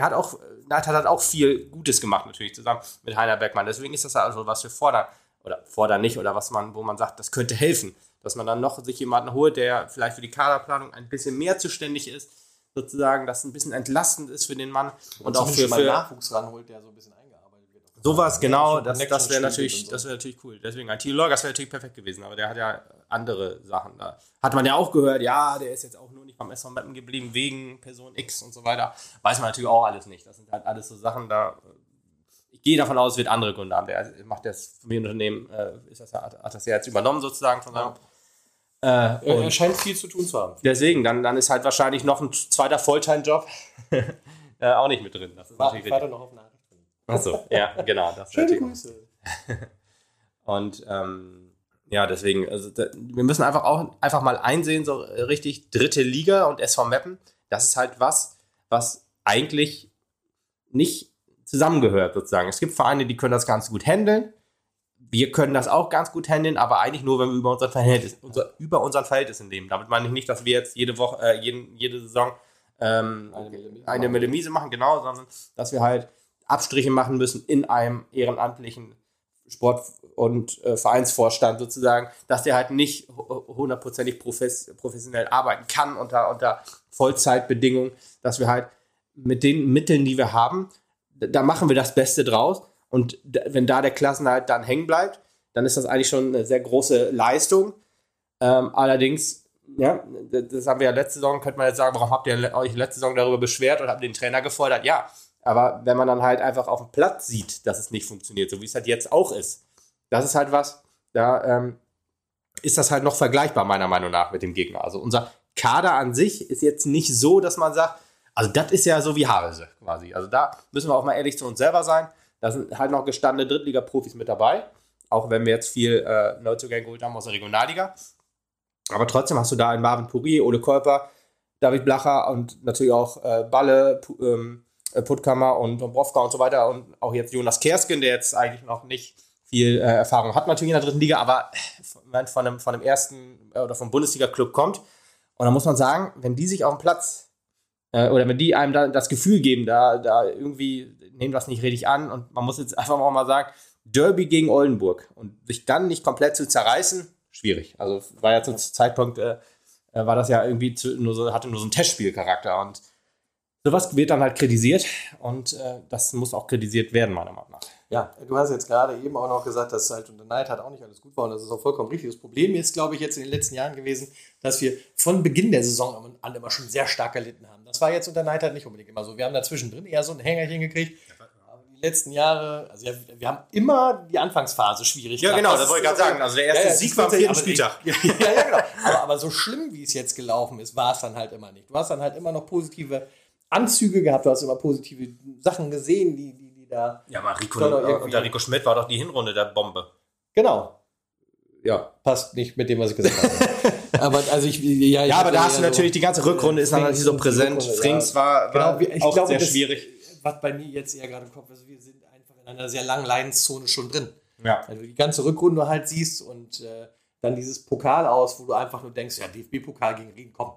er hat auch, Neidhardt hat auch viel Gutes gemacht natürlich zusammen mit Heiner Bergmann. Deswegen ist das also, was wir fordern, oder fordern nicht, oder was man, wo man sagt, das könnte helfen. Dass man dann noch sich jemanden holt, der vielleicht für die Kaderplanung ein bisschen mehr zuständig ist, sozusagen, das ein bisschen entlastend ist für den Mann und, und auch für, für Nachwuchs ranholt, der so ein bisschen eingearbeitet wird. Sowas, genau, das, das wäre natürlich, so. das natürlich cool. Deswegen IT Log, das wäre natürlich perfekt gewesen, aber der hat ja andere Sachen da. Hat man ja auch gehört, ja, der ist jetzt auch nur nicht beim SV Mappen geblieben wegen Person X und so weiter. Weiß man natürlich auch alles nicht. Das sind halt alles so Sachen, da ich gehe davon aus, es wird andere Gründe haben. Der macht das Familienunternehmen, äh, ist das, hat das ja jetzt übernommen sozusagen von seinem äh, er scheint viel zu tun zu haben. Deswegen, dann, dann ist halt wahrscheinlich noch ein zweiter Volltime-Job äh, auch nicht mit drin. Das ist War, natürlich ich noch auf Nachricht. Achso, ja, genau. Das Schöne Grüße. Und ähm, ja, deswegen, also, da, wir müssen einfach auch einfach mal einsehen, so richtig dritte Liga und SV Meppen, das ist halt was, was eigentlich nicht zusammengehört sozusagen. Es gibt Vereine, die können das ganz gut handeln wir können das auch ganz gut handeln, aber eigentlich nur, wenn wir über unseren Verhältnis, unser, über unseren Verhältnissen leben. Damit meine ich nicht, dass wir jetzt jede Woche, äh, jeden, jede Saison ähm, eine Millemise machen, genau, sondern dass wir halt Abstriche machen müssen in einem ehrenamtlichen Sport- und äh, Vereinsvorstand sozusagen, dass der halt nicht hundertprozentig profes professionell arbeiten kann unter, unter Vollzeitbedingungen, dass wir halt mit den Mitteln, die wir haben, da machen wir das Beste draus und wenn da der Klassenhalt dann hängen bleibt, dann ist das eigentlich schon eine sehr große Leistung. Ähm, allerdings ja, das haben wir ja letzte Saison, könnte man jetzt sagen, warum habt ihr euch letzte Saison darüber beschwert und habt den Trainer gefordert? Ja, aber wenn man dann halt einfach auf dem Platz sieht, dass es nicht funktioniert, so wie es halt jetzt auch ist, das ist halt was, da ähm, ist das halt noch vergleichbar, meiner Meinung nach, mit dem Gegner. Also unser Kader an sich ist jetzt nicht so, dass man sagt, also das ist ja so wie Havelse quasi. Also da müssen wir auch mal ehrlich zu uns selber sein. Da sind halt noch gestandene Drittliga-Profis mit dabei, auch wenn wir jetzt viel äh, Neuzugänge geholt haben aus der Regionalliga. Aber trotzdem hast du da einen Marvin Pourier, Ole Kolper, David Blacher und natürlich auch äh, Balle, P ähm, äh, Puttkammer und Dombrovka und so weiter und auch jetzt Jonas Kersken, der jetzt eigentlich noch nicht viel äh, Erfahrung hat natürlich in der dritten Liga, aber äh, von einem, von einem ersten äh, oder vom Bundesliga-Club kommt. Und da muss man sagen, wenn die sich auf dem Platz äh, oder wenn die einem da das Gefühl geben, da, da irgendwie nehmen das nicht richtig an und man muss jetzt einfach mal sagen, Derby gegen Oldenburg und sich dann nicht komplett zu zerreißen, schwierig. Also war ja zum Zeitpunkt, äh, äh, war das ja irgendwie zu, nur so, hatte nur so einen Testspielcharakter und sowas wird dann halt kritisiert und äh, das muss auch kritisiert werden, meiner Meinung nach. Ja, du hast jetzt gerade eben auch noch gesagt, dass halt unter Neid hat auch nicht alles gut war und das ist auch vollkommen richtig. Das Problem ist, glaube ich, jetzt in den letzten Jahren gewesen, dass wir von Beginn der Saison an immer schon sehr stark gelitten haben. Das war jetzt unter Neid halt nicht unbedingt immer so. Wir haben dazwischen drin eher so ein Hängerchen gekriegt. Aber die letzten Jahre, also ja, wir haben immer die Anfangsphase schwierig Ja, genau, das, das wollte ich gerade sagen. Also der erste ja, Sieg war am vierten Spieltag. Ja, ja, genau. Aber, aber so schlimm, wie es jetzt gelaufen ist, war es dann halt immer nicht. Du hast dann halt immer noch positive Anzüge gehabt, du hast immer positive Sachen gesehen, die, die, die da. Ja, aber Rico, unter Rico Schmidt war doch die Hinrunde der Bombe. Genau. Ja, passt nicht mit dem, was ich gesagt habe. aber also ich, ja, ich ja aber da hast du natürlich so die ganze Rückrunde ist natürlich so präsent. Frings war, war genau, ich auch glaube, sehr das, schwierig. Was bei mir jetzt eher gerade im Kopf ist, wir sind einfach in einer sehr langen Leidenszone schon drin. Ja. Wenn du die ganze Rückrunde halt siehst und äh, dann dieses Pokal aus, wo du einfach nur denkst, ja, DFB-Pokal gegen Rieden, komm,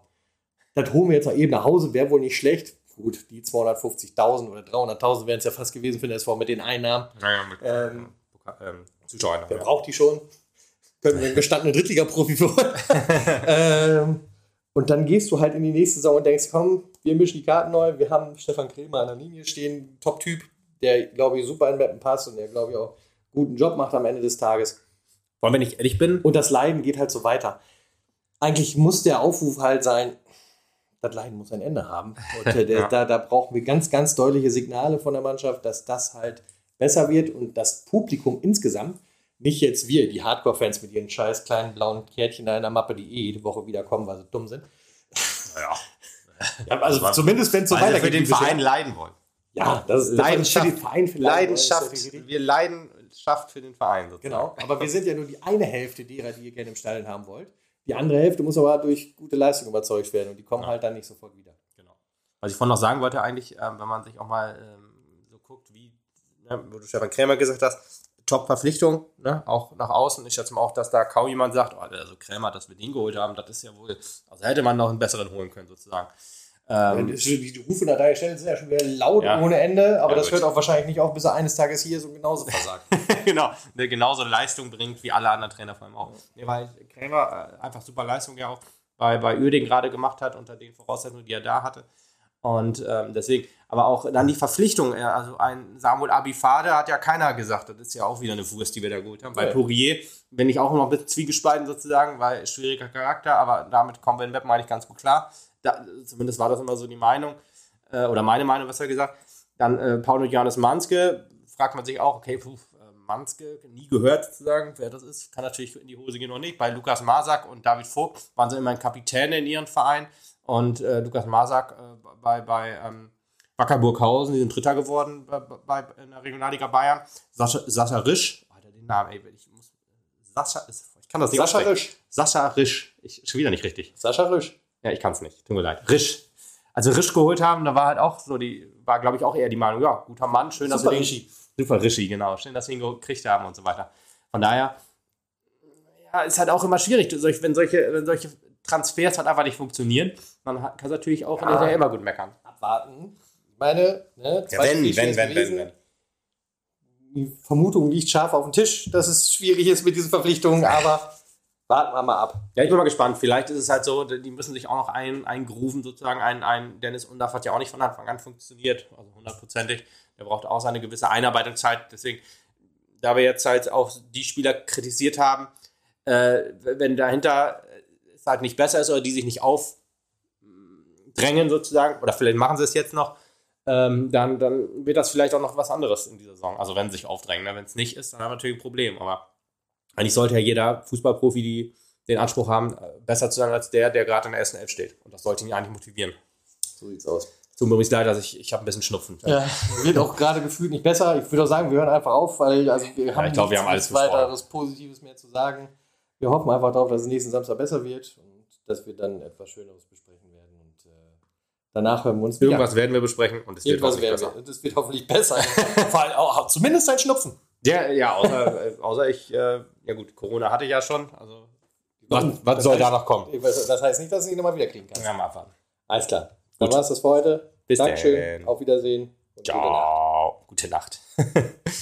das holen wir jetzt mal eben nach Hause, wäre wohl nicht schlecht gut, die 250.000 oder 300.000 wären es ja fast gewesen für den SV mit den Einnahmen. Naja, mit ähm, ähm, Zuschauern. Wer ja. braucht die schon? Können wir einen gestandenen Drittliga-Profi für ähm, Und dann gehst du halt in die nächste Saison und denkst, komm, wir mischen die Karten neu. Wir haben Stefan Kremer an der Linie stehen, Top-Typ, der, glaube ich, super in Mappen passt und der, glaube ich, auch guten Job macht am Ende des Tages. Wollen wir nicht ehrlich bin? Und das Leiden geht halt so weiter. Eigentlich muss der Aufruf halt sein, das Leiden muss ein Ende haben. Und äh, ja. da, da brauchen wir ganz, ganz deutliche Signale von der Mannschaft, dass das halt besser wird und das Publikum insgesamt, nicht jetzt wir, die Hardcore-Fans mit ihren scheiß kleinen blauen Kärtchen da in der Mappe, die eh jede Woche wiederkommen, weil sie dumm sind. Naja. ja, also zumindest wenn es so weitergeht. für den Verein leiden wollen. Ja, das ist Leidenschaft. Für den Verein für Leidenschaft. Wir Leidenschaft für den Verein. Sozusagen. Genau, aber wir sind ja nur die eine Hälfte derer, die ihr gerne im Stadion haben wollt. Die andere Hälfte muss aber durch gute Leistung überzeugt werden und die kommen ja. halt dann nicht sofort wieder. Genau. Was ich vorhin noch sagen wollte, eigentlich, ähm, wenn man sich auch mal ähm, so guckt, wie, ne, wo du Stefan Krämer gesagt hast, Top-Verpflichtung, ne, auch nach außen. Ich schätze mal auch, dass da kaum jemand sagt, oh, also Krämer, dass wir den geholt haben, das ist ja wohl, also hätte man noch einen besseren holen können, sozusagen. Ähm, die Rufe nach der Stelle sind ja schon wieder laut ja. ohne Ende, aber ja, das gut. hört auch wahrscheinlich nicht auf, bis er eines Tages hier so genauso versagt. genau, der genauso Leistung bringt wie alle anderen Trainer vor allem auch. Nee, weil Krämer äh, einfach super Leistung ja auch bei, bei Uerding gerade gemacht hat, unter den Voraussetzungen, die er da hatte. Und ähm, deswegen, aber auch dann die Verpflichtung, also ein Samuel Abifade hat ja keiner gesagt, das ist ja auch wieder eine Wurst, die wir da geholt haben. Bei ja. Poirier bin ich auch noch ein bisschen zwiegespalten sozusagen, weil schwieriger Charakter, aber damit kommen wir in Web, meine ich, ganz gut klar da, zumindest war das immer so die Meinung, äh, oder meine Meinung, was er gesagt. Dann äh, Paul und Johannes Manske, fragt man sich auch, okay, puh, äh, Manske, nie gehört sozusagen, wer das ist, kann natürlich in die Hose gehen oder nicht. Bei Lukas Masak und David Vogt waren sie immer Kapitäne in ihren Verein und äh, Lukas Masak äh, bei, bei ähm, Wacker Burghausen, die sind Dritter geworden bei, bei, in der Regionalliga Bayern. Sascha, Sascha Risch, oh, den Namen, ey, ich muss, Sascha ist, ich kann das nicht Sascha Risch. Sascha Risch, ich, schon wieder nicht richtig. Sascha Risch. Ja, ich kann es nicht. Tut mir leid. Risch. Also Risch geholt haben, da war halt auch so die, war glaube ich auch eher die Meinung, ja, guter Mann, schön, dass wir den. Rischi. Super Rischi, genau. Schön, dass wir ihn gekriegt haben und so weiter. Von daher, ja, ist halt auch immer schwierig, wenn solche, wenn solche Transfers halt einfach nicht funktionieren. Man kann natürlich auch ja. immer gut meckern. Abwarten. Ich meine, ne, ja, wenn, wenn, wenn, wenn, wenn. Die Vermutung liegt scharf auf dem Tisch, dass es schwierig ist mit diesen Verpflichtungen, aber warten wir mal ab. Ja, ich bin mal gespannt. Vielleicht ist es halt so, die müssen sich auch noch ein, eingrooven, sozusagen. Ein, ein Dennis Undaff hat ja auch nicht von Anfang an funktioniert, also hundertprozentig. Der braucht auch seine gewisse Einarbeitungszeit. Deswegen, da wir jetzt halt auch die Spieler kritisiert haben, äh, wenn dahinter es halt nicht besser ist oder die sich nicht aufdrängen sozusagen, oder vielleicht machen sie es jetzt noch, ähm, dann, dann wird das vielleicht auch noch was anderes in dieser Saison. Also wenn sie sich aufdrängen. Ne? Wenn es nicht ist, dann haben wir natürlich ein Problem. Aber eigentlich sollte ja jeder Fußballprofi die, den Anspruch haben, äh, besser zu sein als der, der gerade in der ersten Elf steht. Und das sollte ihn eigentlich motivieren. So sieht's aus. Tut mir übrigens leid, dass ich, ich habe ein bisschen Schnupfen. Ja, wird auch gerade gefühlt nicht besser. Ich würde auch sagen, wir hören einfach auf, weil also wir haben ich glaub, wir haben alles nichts weiteres Positives mehr zu sagen. Wir hoffen einfach darauf, dass es nächsten Samstag besser wird und dass wir dann etwas Schöneres besprechen werden. Und äh, danach hören wir uns Irgendwas werden wir besprechen und es wird Irgendwas hoffentlich werden besser. wir. Das wird hoffentlich besser. Vor allem auch zumindest ein Schnupfen. Ja, ja außer, äh, außer ich, äh, ja gut, Corona hatte ich ja schon. Also, was, was Das soll heißt- da noch kommen? Ich weiß- Das heißt nicht, dass du ihn nochmal wieder kriegen kannst. Ja, mal abwarten. Alles klar. Dann Gut. war es das für heute. Bis Dankeschön. denn. Auf Wiedersehen. und gute Nacht. Ciao. Gute Nacht.